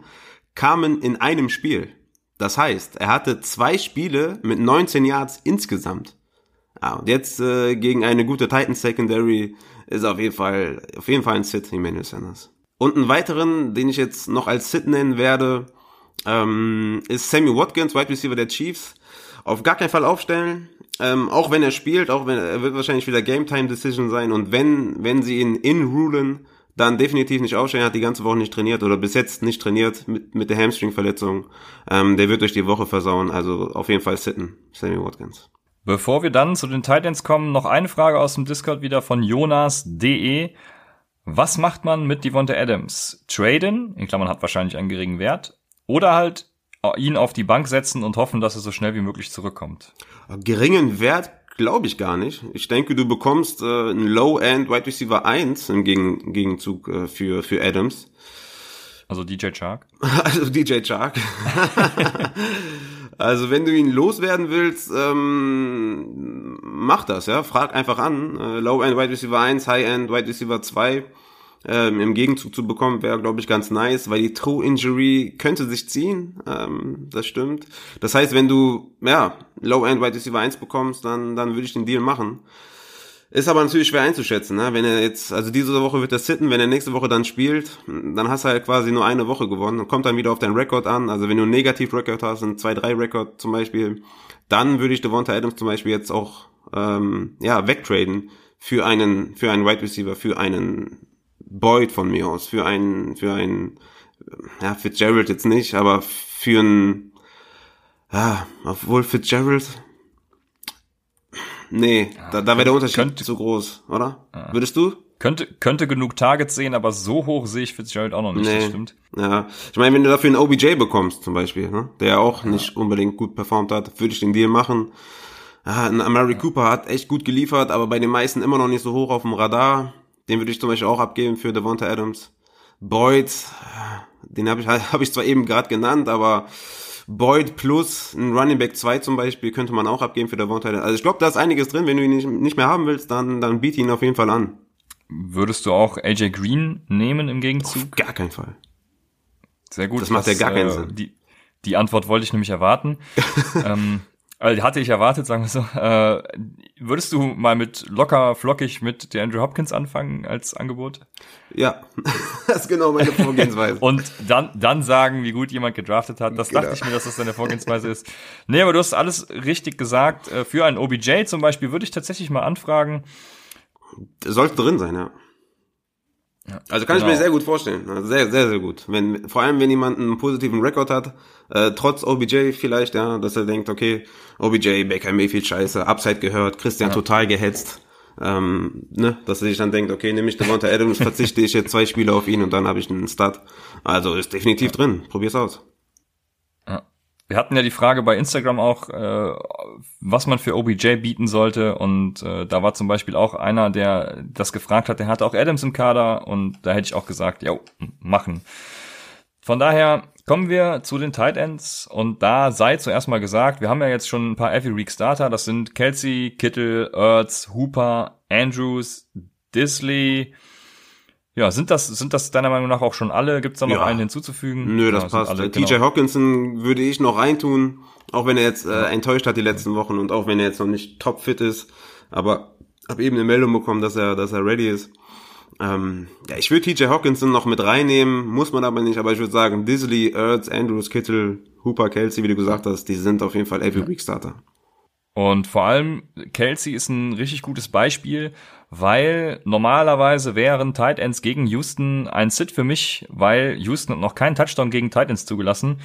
kamen in einem Spiel. Das heißt, er hatte zwei Spiele mit 19 Yards insgesamt. Ja, und jetzt äh, gegen eine gute Titans Secondary ist auf jeden Fall auf jeden Fall ein Sit Emmanuel Sanders. Und einen weiteren, den ich jetzt noch als Sit nennen werde, ähm, ist Sammy Watkins, Wide Receiver der Chiefs. Auf gar keinen Fall aufstellen. ähm, auch wenn er spielt, auch wenn er wird wahrscheinlich wieder Game Time Decision sein und wenn wenn sie ihn inrulen, dann definitiv nicht aufstellen. Er hat die ganze Woche nicht trainiert oder bis jetzt nicht trainiert mit mit der Hamstring Verletzung. Ähm, der wird durch die Woche versauen. Also auf jeden Fall sitten, Sammy Watkins. Bevor wir dann zu den Titans kommen, noch eine Frage aus dem Discord wieder von Jonas.de. Was macht man mit Devonta Adams? Traden, in Klammern hat wahrscheinlich einen geringen Wert, oder halt ihn auf die Bank setzen und hoffen, dass er so schnell wie möglich zurückkommt? Geringen Wert glaube ich gar nicht. Ich denke, du bekommst äh, einen Low-End Wide Receiver 1 im Gegen Gegenzug äh, für, für Adams. Also DJ Chark? Also DJ Chark. also wenn du ihn loswerden willst, ähm, mach das, ja. Frag einfach an. Äh, Low-End Wide Receiver 1, High-End Wide Receiver 2 ähm, im Gegenzug zu bekommen, wäre, glaube ich, ganz nice, weil die True Injury könnte sich ziehen. Ähm, das stimmt. Das heißt, wenn du ja Low-End Wide Receiver 1 bekommst, dann, dann würde ich den Deal machen. Ist aber natürlich schwer einzuschätzen, ne? Wenn er jetzt, also diese Woche wird er sitten, wenn er nächste Woche dann spielt, dann hast du halt quasi nur eine Woche gewonnen und kommt dann wieder auf deinen Rekord an. Also wenn du einen Negativ-Rekord hast, einen 2-3-Rekord zum Beispiel, dann würde ich Devonta Adams zum Beispiel jetzt auch ähm, ja, wegtraden für einen, für einen Wide Receiver, für einen Boyd von mir aus, für einen, für einen, ja, Fitzgerald jetzt nicht, aber für einen, ja, obwohl Fitzgerald, nee, ja, da, da wäre der Unterschied könnte, zu groß, oder? Ja. Würdest du? Könnte, könnte genug Targets sehen, aber so hoch sehe ich Fitzgerald auch noch nicht, nee. das stimmt. Ja, ich meine, wenn du dafür einen OBJ bekommst, zum Beispiel, ne, der auch nicht unbedingt gut performt hat, würde ich den Deal machen. Ja, ein Amari Cooper hat echt gut geliefert, aber bei den meisten immer noch nicht so hoch auf dem Radar. Den würde ich zum Beispiel auch abgeben für Devonta Adams. Boyd, den habe ich, hab ich zwar eben gerade genannt, aber Boyd plus ein Running Back 2 zum Beispiel könnte man auch abgeben für Devonta Adams. Also ich glaube, da ist einiges drin. Wenn du ihn nicht, nicht mehr haben willst, dann, dann biete ihn auf jeden Fall an. Würdest du auch AJ Green nehmen im Gegenzug? Auf gar keinen Fall. Sehr gut. Das macht ja gar keinen äh, Sinn. Die, die Antwort wollte ich nämlich erwarten. ähm, also hatte ich erwartet, sagen wir so. Äh, würdest du mal mit locker flockig mit der Andrew Hopkins anfangen als Angebot? Ja, das ist genau meine Vorgehensweise. Und dann, dann sagen, wie gut jemand gedraftet hat. Das genau. dachte ich mir, dass das deine Vorgehensweise ist. Nee, aber du hast alles richtig gesagt. Äh, für einen OBJ zum Beispiel würde ich tatsächlich mal anfragen. Sollte drin sein, ja. Ja, also kann genau. ich mir genau. sehr gut vorstellen. Also sehr, sehr, sehr gut. Wenn, vor allem, wenn jemand einen positiven Rekord hat, äh, trotz OBJ vielleicht, ja, dass er denkt, okay, OBJ, Baker Mayfield scheiße, Upside gehört, Christian ja. total gehetzt. Ähm, ne, dass er sich dann denkt, okay, nehme ich Devonta Adams, verzichte ich jetzt zwei Spiele auf ihn und dann habe ich einen Start. Also ist definitiv ja. drin. Probier's aus. Wir hatten ja die Frage bei Instagram auch, äh, was man für OBJ bieten sollte. Und äh, da war zum Beispiel auch einer, der das gefragt hat, der hatte auch Adams im Kader und da hätte ich auch gesagt, ja, machen. Von daher kommen wir zu den Tight Ends und da sei zuerst mal gesagt, wir haben ja jetzt schon ein paar Every Week Starter, das sind Kelsey, Kittle, Ertz, Hooper, Andrews, Disley, ja, sind das, sind das deiner Meinung nach auch schon alle? Gibt es da noch ja. einen hinzuzufügen? Nö, das ja, passt. Alle, TJ genau. Hawkinson würde ich noch reintun, auch wenn er jetzt äh, enttäuscht hat die letzten Wochen und auch wenn er jetzt noch nicht topfit ist. Aber habe eben eine Meldung bekommen, dass er, dass er ready ist. Ähm, ja, ich würde TJ Hawkinson noch mit reinnehmen, muss man aber nicht, aber ich würde sagen, Disley, Ertz, Andrews, Kittle, Hooper, Kelsey, wie du gesagt hast, die sind auf jeden Fall Every Week Starter. Und vor allem Kelsey ist ein richtig gutes Beispiel, weil normalerweise wären Tight Ends gegen Houston ein Sit für mich, weil Houston hat noch keinen Touchdown gegen Tight Ends zugelassen.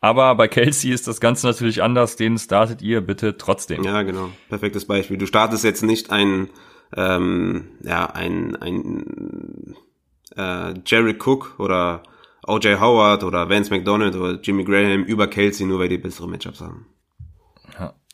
Aber bei Kelsey ist das Ganze natürlich anders. Den startet ihr bitte trotzdem. Ja, genau. Perfektes Beispiel. Du startest jetzt nicht ein, ähm, ja, ein, ein äh, Jerry Cook oder OJ Howard oder Vance McDonald oder Jimmy Graham über Kelsey, nur weil die bessere Matchups haben.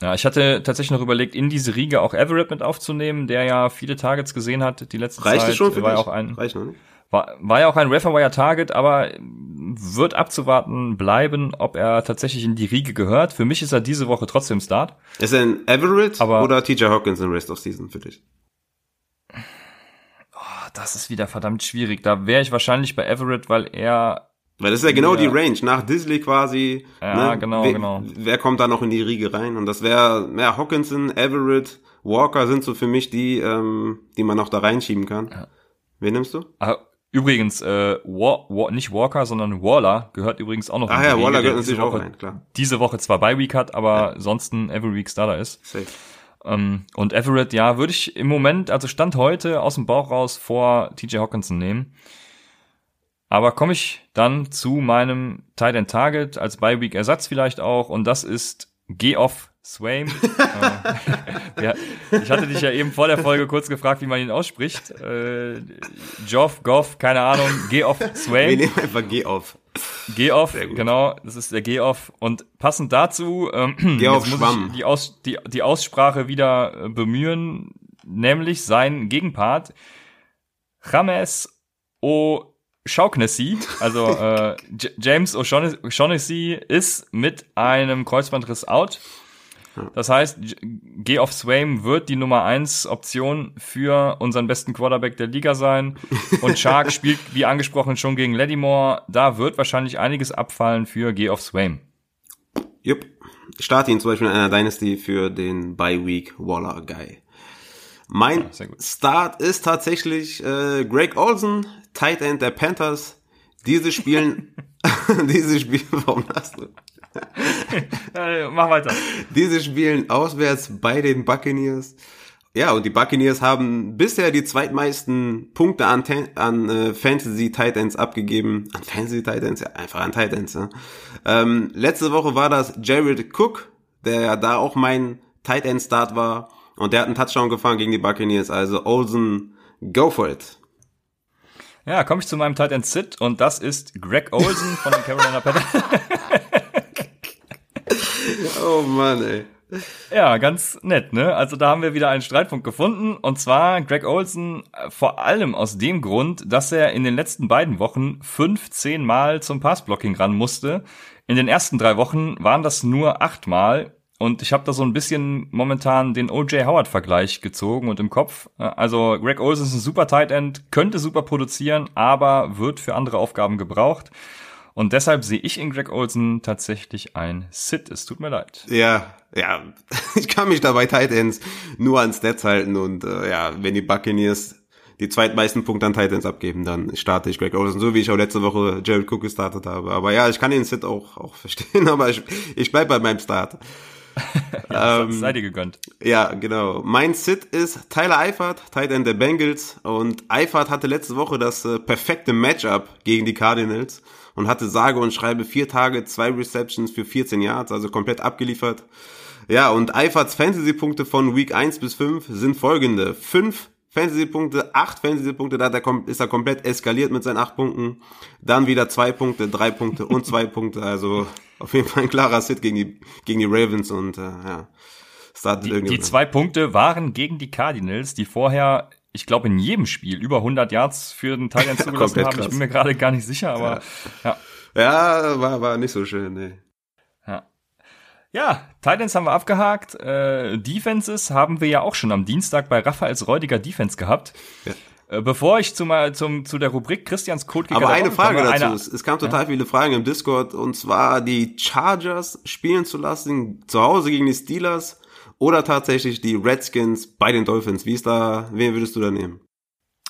Ja, ich hatte tatsächlich noch überlegt, in diese Riege auch Everett mit aufzunehmen, der ja viele Targets gesehen hat die letzte Reicht Zeit. Reicht schon für war dich? Auch ein, Reicht noch nicht? War, war ja auch ein Referwire Target, aber wird abzuwarten bleiben, ob er tatsächlich in die Riege gehört. Für mich ist er diese Woche trotzdem Start. Ist er ein Everett aber, oder TJ Hawkins in Rest of Season für dich? Oh, das ist wieder verdammt schwierig. Da wäre ich wahrscheinlich bei Everett, weil er weil das ist ja genau ja. die Range, nach Disley quasi. Ja, ne, genau, wer, genau. Wer kommt da noch in die Riege rein? Und das wäre, ja, Hawkinson, Everett, Walker sind so für mich die, ähm, die man noch da reinschieben kann. Ja. Wen nimmst du? Ah, übrigens, äh, War, War, nicht Walker, sondern Waller gehört übrigens auch noch ah, in die ja, Riege, Waller gehört natürlich auch rein, klar. Diese Woche zwar bei Week hat, aber ja. ansonsten Every Week Starter ist. Safe. Ähm, und Everett, ja, würde ich im Moment, also Stand heute aus dem Bauch raus vor TJ Hawkinson nehmen. Aber komme ich dann zu meinem Tight End Target als Bye Week Ersatz vielleicht auch und das ist Geoff Swaim. äh, ja, ich hatte dich ja eben vor der Folge kurz gefragt, wie man ihn ausspricht. Äh, Joff, Goff, keine Ahnung, Geoff Swaim. Wir nehmen einfach Geoff. Geoff, genau, das ist der Geoff. Und passend dazu, ähm, Geoff muss Schwamm. ich die, Aus, die, die Aussprache wieder äh, bemühen, nämlich sein Gegenpart, James O. Shaughnessy, also äh, James O'Shaughnessy ist mit einem Kreuzbandriss out. Das heißt, Geoff Swaim wird die Nummer eins Option für unseren besten Quarterback der Liga sein. Und Shark spielt, wie angesprochen, schon gegen Lattimore. Da wird wahrscheinlich einiges abfallen für Geoff Swaim. Jupp. Ich starte ihn zum Beispiel in einer Dynasty für den Bye Week Waller Guy. Mein gut. Start ist tatsächlich äh, Greg Olsen, Tight End der Panthers. Diese spielen, diese spielen, warum hast du? Mach weiter. Diese spielen auswärts bei den Buccaneers. Ja, und die Buccaneers haben bisher die zweitmeisten Punkte an, an äh, Fantasy Tight Ends abgegeben. An Fantasy Tight Ends, ja, einfach an Tight Ends. Ja. Ähm, letzte Woche war das Jared Cook, der ja da auch mein Tight End Start war. Und der hat einen Touchdown gefangen gegen die Buccaneers. Also Olsen, go for it. Ja, komme ich zu meinem Tight End Sit und das ist Greg Olsen von den Carolina Panthers. Oh Mann, ey. Ja, ganz nett, ne? Also da haben wir wieder einen Streitpunkt gefunden. Und zwar Greg Olsen äh, vor allem aus dem Grund, dass er in den letzten beiden Wochen 15 Mal zum Passblocking ran musste. In den ersten drei Wochen waren das nur acht Mal. Und ich habe da so ein bisschen momentan den O.J. Howard-Vergleich gezogen und im Kopf. Äh, Also Greg Olsen ist ein super Tight End, könnte super produzieren, aber wird für andere Aufgaben gebraucht. Und deshalb sehe ich in Greg Olsen tatsächlich ein Sit. Es tut mir leid. Ja, ja, ich kann mich dabei Tight Ends nur an Stats halten und äh, ja, wenn die Buccaneers die zweitmeisten Punkte an Tight Ends abgeben, dann starte ich Greg Olsen, so wie ich auch letzte Woche Jared Cook gestartet habe. Aber ja, ich kann den Sit auch, auch verstehen, aber ich, ich bleib bei meinem Start. Ähm, sei dir gegönnt. Ja, genau. Mein Sit ist Tyler Eifert, Tight End der Bengals. Und Eifert hatte letzte Woche das äh, perfekte Matchup gegen die Cardinals und hatte sage und schreibe vier Tage, zwei Receptions für 14 Yards, also komplett abgeliefert. Ja, und Eiferts Fantasy-Punkte von Week 1 bis 5 sind folgende. 5 Fantasy-Punkte, 8 Fantasy-Punkte, da ist er komplett eskaliert mit seinen 8 Punkten. Dann wieder 2 Punkte, 3 Punkte und 2 Punkte. Also auf jeden Fall ein klarer Sit gegen die, gegen die Ravens und äh, ja. Die, die zwei Punkte waren gegen die Cardinals, die vorher, ich glaube, in jedem Spiel über 100 Yards für den Teil zugelassen Komplett haben. Ich krass. bin mir gerade gar nicht sicher, aber ja. Ja, war, war nicht so schön, nee. Ja, ja Titans haben wir abgehakt. Äh, Defenses haben wir ja auch schon am Dienstag bei Raphaels räudiger Defense gehabt. Ja. Äh, bevor ich zu, mal, zum, zu der Rubrik Christians Code Aber eine Frage dazu. Eine, es, es kam total viele Fragen im Discord und zwar die Chargers spielen zu lassen zu Hause gegen die Steelers oder tatsächlich die Redskins bei den Dolphins. Wie ist da, wen würdest du da nehmen?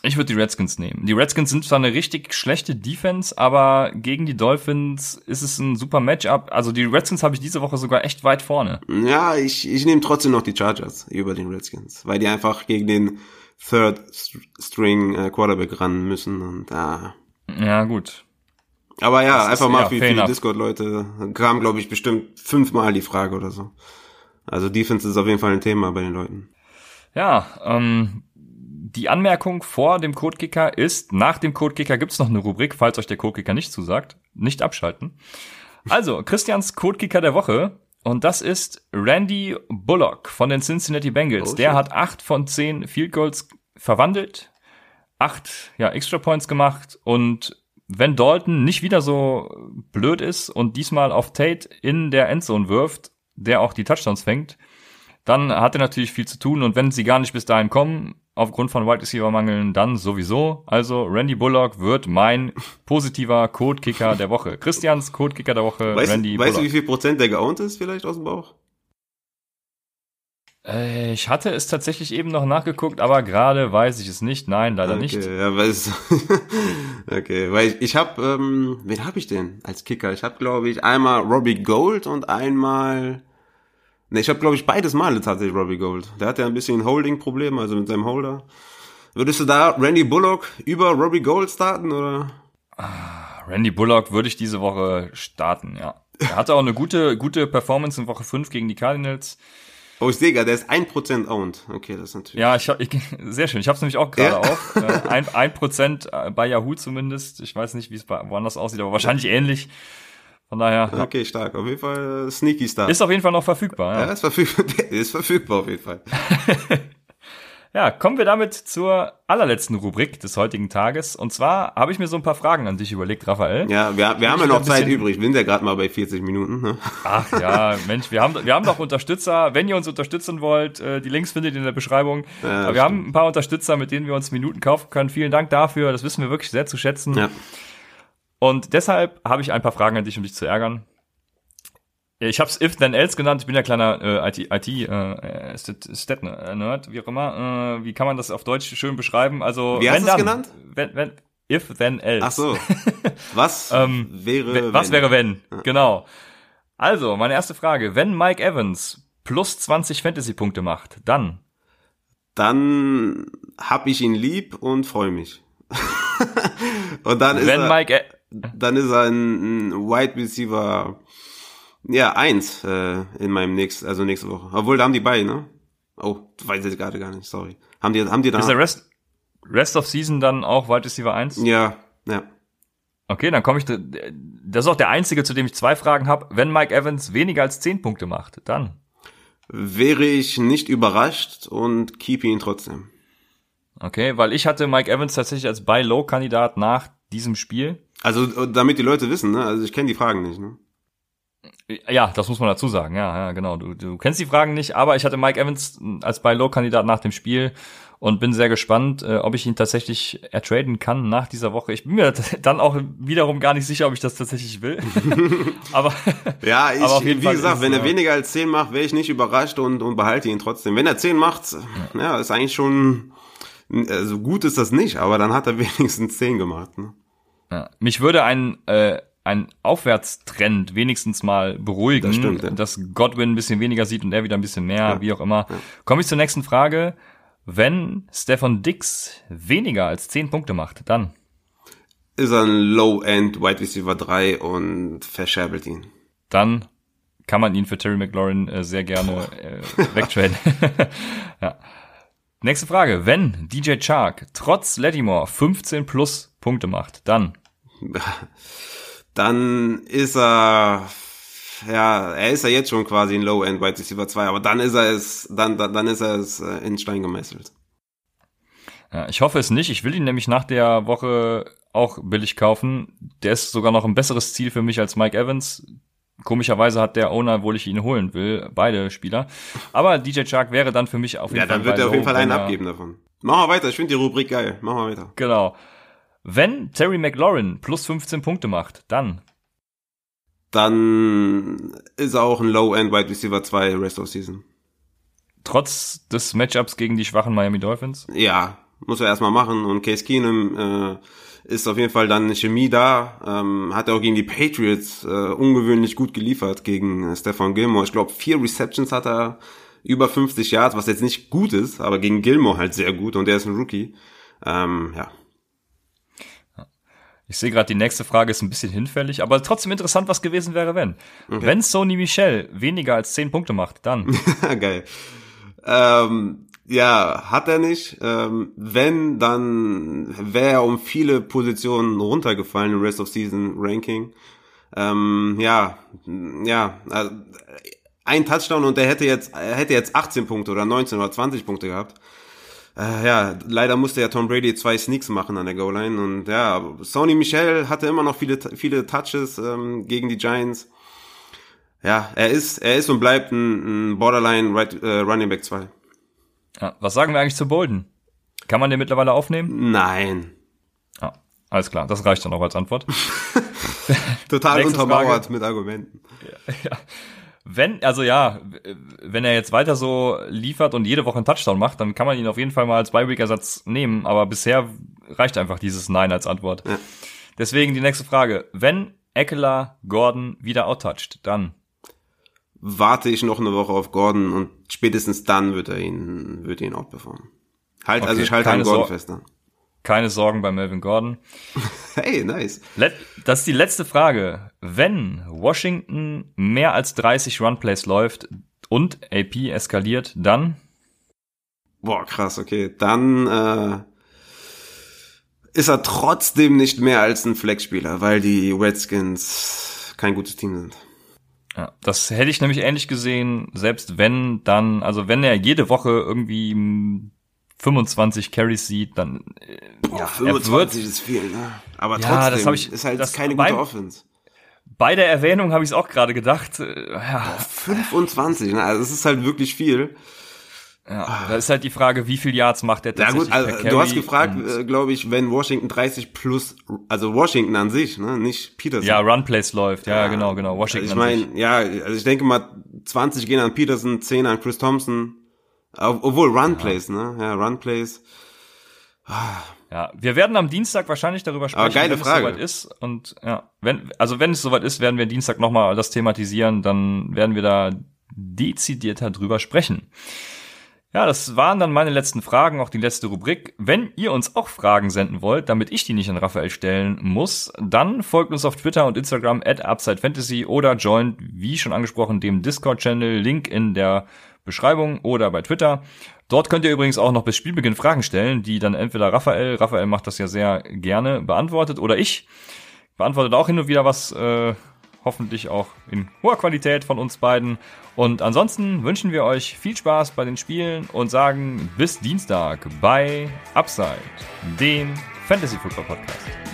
Ich würde die Redskins nehmen. Die Redskins sind zwar eine richtig schlechte Defense, aber gegen die Dolphins ist es ein super Matchup. Also die Redskins habe ich diese Woche sogar echt weit vorne. Ja, ich, ich nehme trotzdem noch die Chargers über den Redskins, weil die einfach gegen den Third String äh, Quarterback ran müssen und da. Ja, gut. Aber ja, Das ist- einfach mal ja, für, für die. Discord-Leute kam, glaube ich, bestimmt fünfmal die Frage oder so. Also Defense ist auf jeden Fall ein Thema bei den Leuten. Ja, ähm, die Anmerkung vor dem Codekicker ist, nach dem Codekicker gibt's noch eine Rubrik, falls euch der Codekicker nicht zusagt. Nicht abschalten. Also, Christians Codekicker der Woche. Und das ist Randy Bullock von den Cincinnati Bengals. Oh, der hat acht von zehn Field Goals verwandelt, acht ja, Extra Points gemacht und wenn Dalton nicht wieder so blöd ist und diesmal auf Tate in der Endzone wirft, der auch die Touchdowns fängt, dann hat er natürlich viel zu tun und wenn sie gar nicht bis dahin kommen, aufgrund von Wide Receiver Mangeln, dann sowieso. Also Randy Bullock wird mein positiver Codekicker der Woche. Christians Codekicker der Woche, Weißt, Randy du, weißt du, Bullock. wie viel Prozent der geowned ist vielleicht aus dem Bauch? Äh, ich hatte es tatsächlich eben noch nachgeguckt, aber gerade weiß ich es nicht. Nein, leider okay, nicht. Ja, weil es okay, weil ich, ich habe, ähm, wen habe ich denn als Kicker? Ich habe, glaube ich, einmal Robbie Gold und einmal Ne, ich habe glaube ich beides Male tatsächlich Robbie Gold. Der hat ja ein bisschen Holding-Problem, also mit seinem Holder. Würdest du da Randy Bullock über Robbie Gold starten oder? Randy Bullock würde ich diese Woche starten, ja. Er hatte auch eine gute, gute Performance in Woche 5 gegen die Cardinals. Oh, ich sehe gerade, der ist 1% owned. Okay, das ist natürlich. Ja, ich, hab, ich sehr schön. Ich habe es nämlich auch gerade Ja. auf. Äh, Ein, ein Prozent äh, bei Yahoo zumindest. Ich weiß nicht, wie es bei woanders aussieht, aber wahrscheinlich ähnlich. Von daher ja. Okay, stark. Auf jeden Fall äh, Sneaky Star. ist auf jeden Fall noch verfügbar. ja, Ja. ist verfügbar. Ist verfügbar auf jeden Fall. ja, kommen wir damit zur allerletzten Rubrik des heutigen Tages. Und zwar habe ich mir so ein paar Fragen an dich überlegt, Raphael. Ja, wir, wir haben ja noch Zeit übrig. Wir sind ja gerade mal bei 40 Minuten. Ne? Ach ja, Mensch, wir haben, wir haben doch Unterstützer. Wenn ihr uns unterstützen wollt, äh, die Links findet ihr in der Beschreibung. Ja, Aber wir haben ein paar Unterstützer, mit denen wir uns Minuten kaufen können. Vielen Dank dafür. Das wissen wir wirklich sehr zu schätzen. Ja. Und deshalb habe ich ein paar Fragen an dich, um dich zu ärgern. Ich habe es If Then Else genannt. Ich bin ja kleiner äh, IT, IT äh, Stat, äh, Nerd, wie auch immer. Äh, wie kann man das auf Deutsch schön beschreiben? Also Wie hast wenn du es dann, genannt? Wenn, wenn, If Then Else. Ach so. Was Ähm, wäre We- Was wenn? wäre wenn? Genau. Also, meine erste Frage. Wenn Mike Evans plus 20 Fantasy-Punkte macht, dann Dann hab ich ihn lieb und freue mich. und dann ist wenn er, Mike E- dann ist er ein, ein Wide Receiver ja eins äh, in meinem nächsten also nächste Woche. Obwohl da haben die beide, ne? Oh, weiß ich gerade gar nicht, sorry. Haben die haben die da ist der Rest, Rest of Season dann auch Wide Receiver 1? Ja, ja. Okay, dann komme ich. Das ist auch der einzige, zu dem ich zwei Fragen habe. Wenn Mike Evans weniger als 10 Punkte macht, dann. Wäre ich nicht überrascht und keep ihn trotzdem. Okay, weil ich hatte Mike Evans tatsächlich als Buy-Low-Kandidat nach diesem Spiel. Also damit die Leute wissen, ne? Also ich kenne die Fragen nicht, ne? Ja, das muss man dazu sagen. Ja, ja, genau. Du, du kennst die Fragen nicht, aber ich hatte Mike Evans als Buy-Low-Kandidat nach dem Spiel und bin sehr gespannt, äh, ob ich ihn tatsächlich ertraden kann nach dieser Woche. Ich bin mir dann auch wiederum gar nicht sicher, ob ich das tatsächlich will. aber Ja, ich, Aber auf jeden wie Fall gesagt, ist, wenn er äh, weniger als 10 macht, wäre ich nicht überrascht und, und behalte ihn trotzdem. Wenn er 10 macht, ja, ist eigentlich schon, also gut ist das nicht, aber dann hat er wenigstens 10 gemacht. Ne? Ja, mich würde ein äh, ein Aufwärtstrend wenigstens mal beruhigen, Das stimmt, ja. dass Godwin ein bisschen weniger sieht und er wieder ein bisschen mehr, Ja. wie auch immer. Komme ich zur nächsten Frage. Wenn Stefan Dix weniger als 10 Punkte macht, dann Ist er ein Low-End Wide Receiver 3 und verscherbelt ihn. dann kann man ihn für Terry McLaurin äh, sehr gerne äh, wegtraden. ja. Nächste Frage. Wenn DJ Chark trotz Lattimore 15 plus Punkte macht, dann Dann ist er, ja, er ist ja jetzt schon quasi ein Low-End Wide Receiver 2, aber dann ist er es, dann, dann, dann ist er es äh, in Stein gemeißelt. ja, ich hoffe es nicht. Ich will ihn nämlich nach der Woche auch billig kaufen. Der ist sogar noch ein besseres Ziel für mich als Mike Evans. Komischerweise hat der Owner, obwohl ich ihn holen will, beide Spieler. Aber DJ Chark wäre dann für mich auf jeden Ja, Fall dann wird er auf jeden Fall einen abgeben davon. Machen wir weiter, ich finde die Rubrik geil. Machen wir weiter. Genau. Wenn Terry McLaurin plus 15 Punkte macht, dann Dann ist er auch ein Low-End Wide Receiver 2 Rest of Season. trotz des Matchups gegen die schwachen Miami Dolphins. Ja, muss er erstmal machen. Und Case Keenum äh, ist auf jeden Fall dann eine Chemie da. Ähm, hat er auch gegen die Patriots äh, ungewöhnlich gut geliefert gegen äh, Stefan Gilmore. Ich glaube, vier Receptions hat er, über 50 Yards, was jetzt nicht gut ist, aber gegen Gilmore halt sehr gut und der ist ein Rookie. Ähm, ja. Ich sehe gerade, die nächste Frage ist ein bisschen hinfällig, aber trotzdem interessant, was gewesen wäre, wenn. Wenn Sony Michel weniger als 10 Punkte macht, dann. Geil. Ähm, ja, hat er nicht. Ähm, wenn, dann wäre er um viele Positionen runtergefallen im Rest of Season Ranking. Ähm, ja, ja, also, ein Touchdown und er hätte jetzt, er hätte jetzt 18 Punkte oder 19 oder 20 Punkte gehabt. Äh, ja, leider musste ja Tom Brady zwei Sneaks machen an der Goal-Line und ja, Sony Michel hatte immer noch viele, viele Touches ähm, gegen die Giants. Ja, er ist, er ist und bleibt ein, ein Borderline right, äh, Running Back 2. Ja, was sagen wir eigentlich zu Bolden? Kann man den mittlerweile aufnehmen? Nein. Ja, alles klar, das reicht dann auch als Antwort. Total untermauert Frage. mit Argumenten. Wenn, also ja, wenn er jetzt weiter so liefert und jede Woche einen Touchdown macht, dann kann man ihn auf jeden Fall mal als Bye-Week-Ersatz nehmen, aber bisher reicht einfach dieses Nein als Antwort. Ja. Deswegen die nächste Frage. Wenn Eckler Gordon wieder outtoucht, dann warte ich noch eine Woche auf Gordon und spätestens dann wird er ihn, wird er ihn outperformen. Halt, also Okay, ich halte an Gordon Sor- fest. Ne? Keine Sorgen bei Melvin Gordon. Hey, nice. Let das ist die letzte Frage. Wenn Washington mehr als 30 Runplays läuft und AP eskaliert, dann Boah, krass, okay. Dann äh, ist er trotzdem nicht mehr als ein Flexspieler, weil die Redskins kein gutes Team sind. Ja, das hätte ich nämlich ähnlich gesehen, selbst wenn dann, also wenn er jede Woche irgendwie 25 Carries sieht, dann äh, ja, er 25 wird ist viel, ne? Aber Ja, trotzdem das hab ich- ist halt das keine beim- gute Offense. bei der Erwähnung habe ich es auch gerade gedacht. äh, Ja, 25, ne? Also es ist halt wirklich viel. ja, da ist halt die Frage, wie viel Yards macht er Ja tatsächlich gut, also, du hast gefragt, äh, glaube ich, wenn Washington 30 plus, also Washington an sich, ne, nicht Peterson. ja, Runplays läuft, ja, genau, genau, Washington Also an ich sich. meine, ja, also ich denke mal, 20 gehen an Peterson, 10 an Chris Thompson. Ob- Obwohl Runplays, ne? Ja, Runplays. Ja, wir werden am Dienstag wahrscheinlich darüber sprechen, geile wenn Frage. es soweit ist. Und ja, wenn, also wenn es soweit ist, werden wir Dienstag nochmal das thematisieren, dann werden wir da dezidierter drüber sprechen. Ja, das waren dann meine letzten Fragen, auch die letzte Rubrik. Wenn ihr uns auch Fragen senden wollt, damit ich die nicht an Raphael stellen muss, dann folgt uns auf Twitter und Instagram at UpsideFantasy oder joint, wie schon angesprochen, dem Discord-Channel, Link in der Beschreibung oder bei Twitter. Dort könnt ihr übrigens auch noch bis Spielbeginn Fragen stellen, die dann entweder Raphael, Raphael macht das ja sehr gerne, beantwortet oder ich beantwortet auch hin und wieder was, äh, hoffentlich auch in hoher Qualität von uns beiden. Und ansonsten wünschen wir euch viel Spaß bei den Spielen und sagen bis Dienstag bei Upside, dem Fantasy Football Podcast.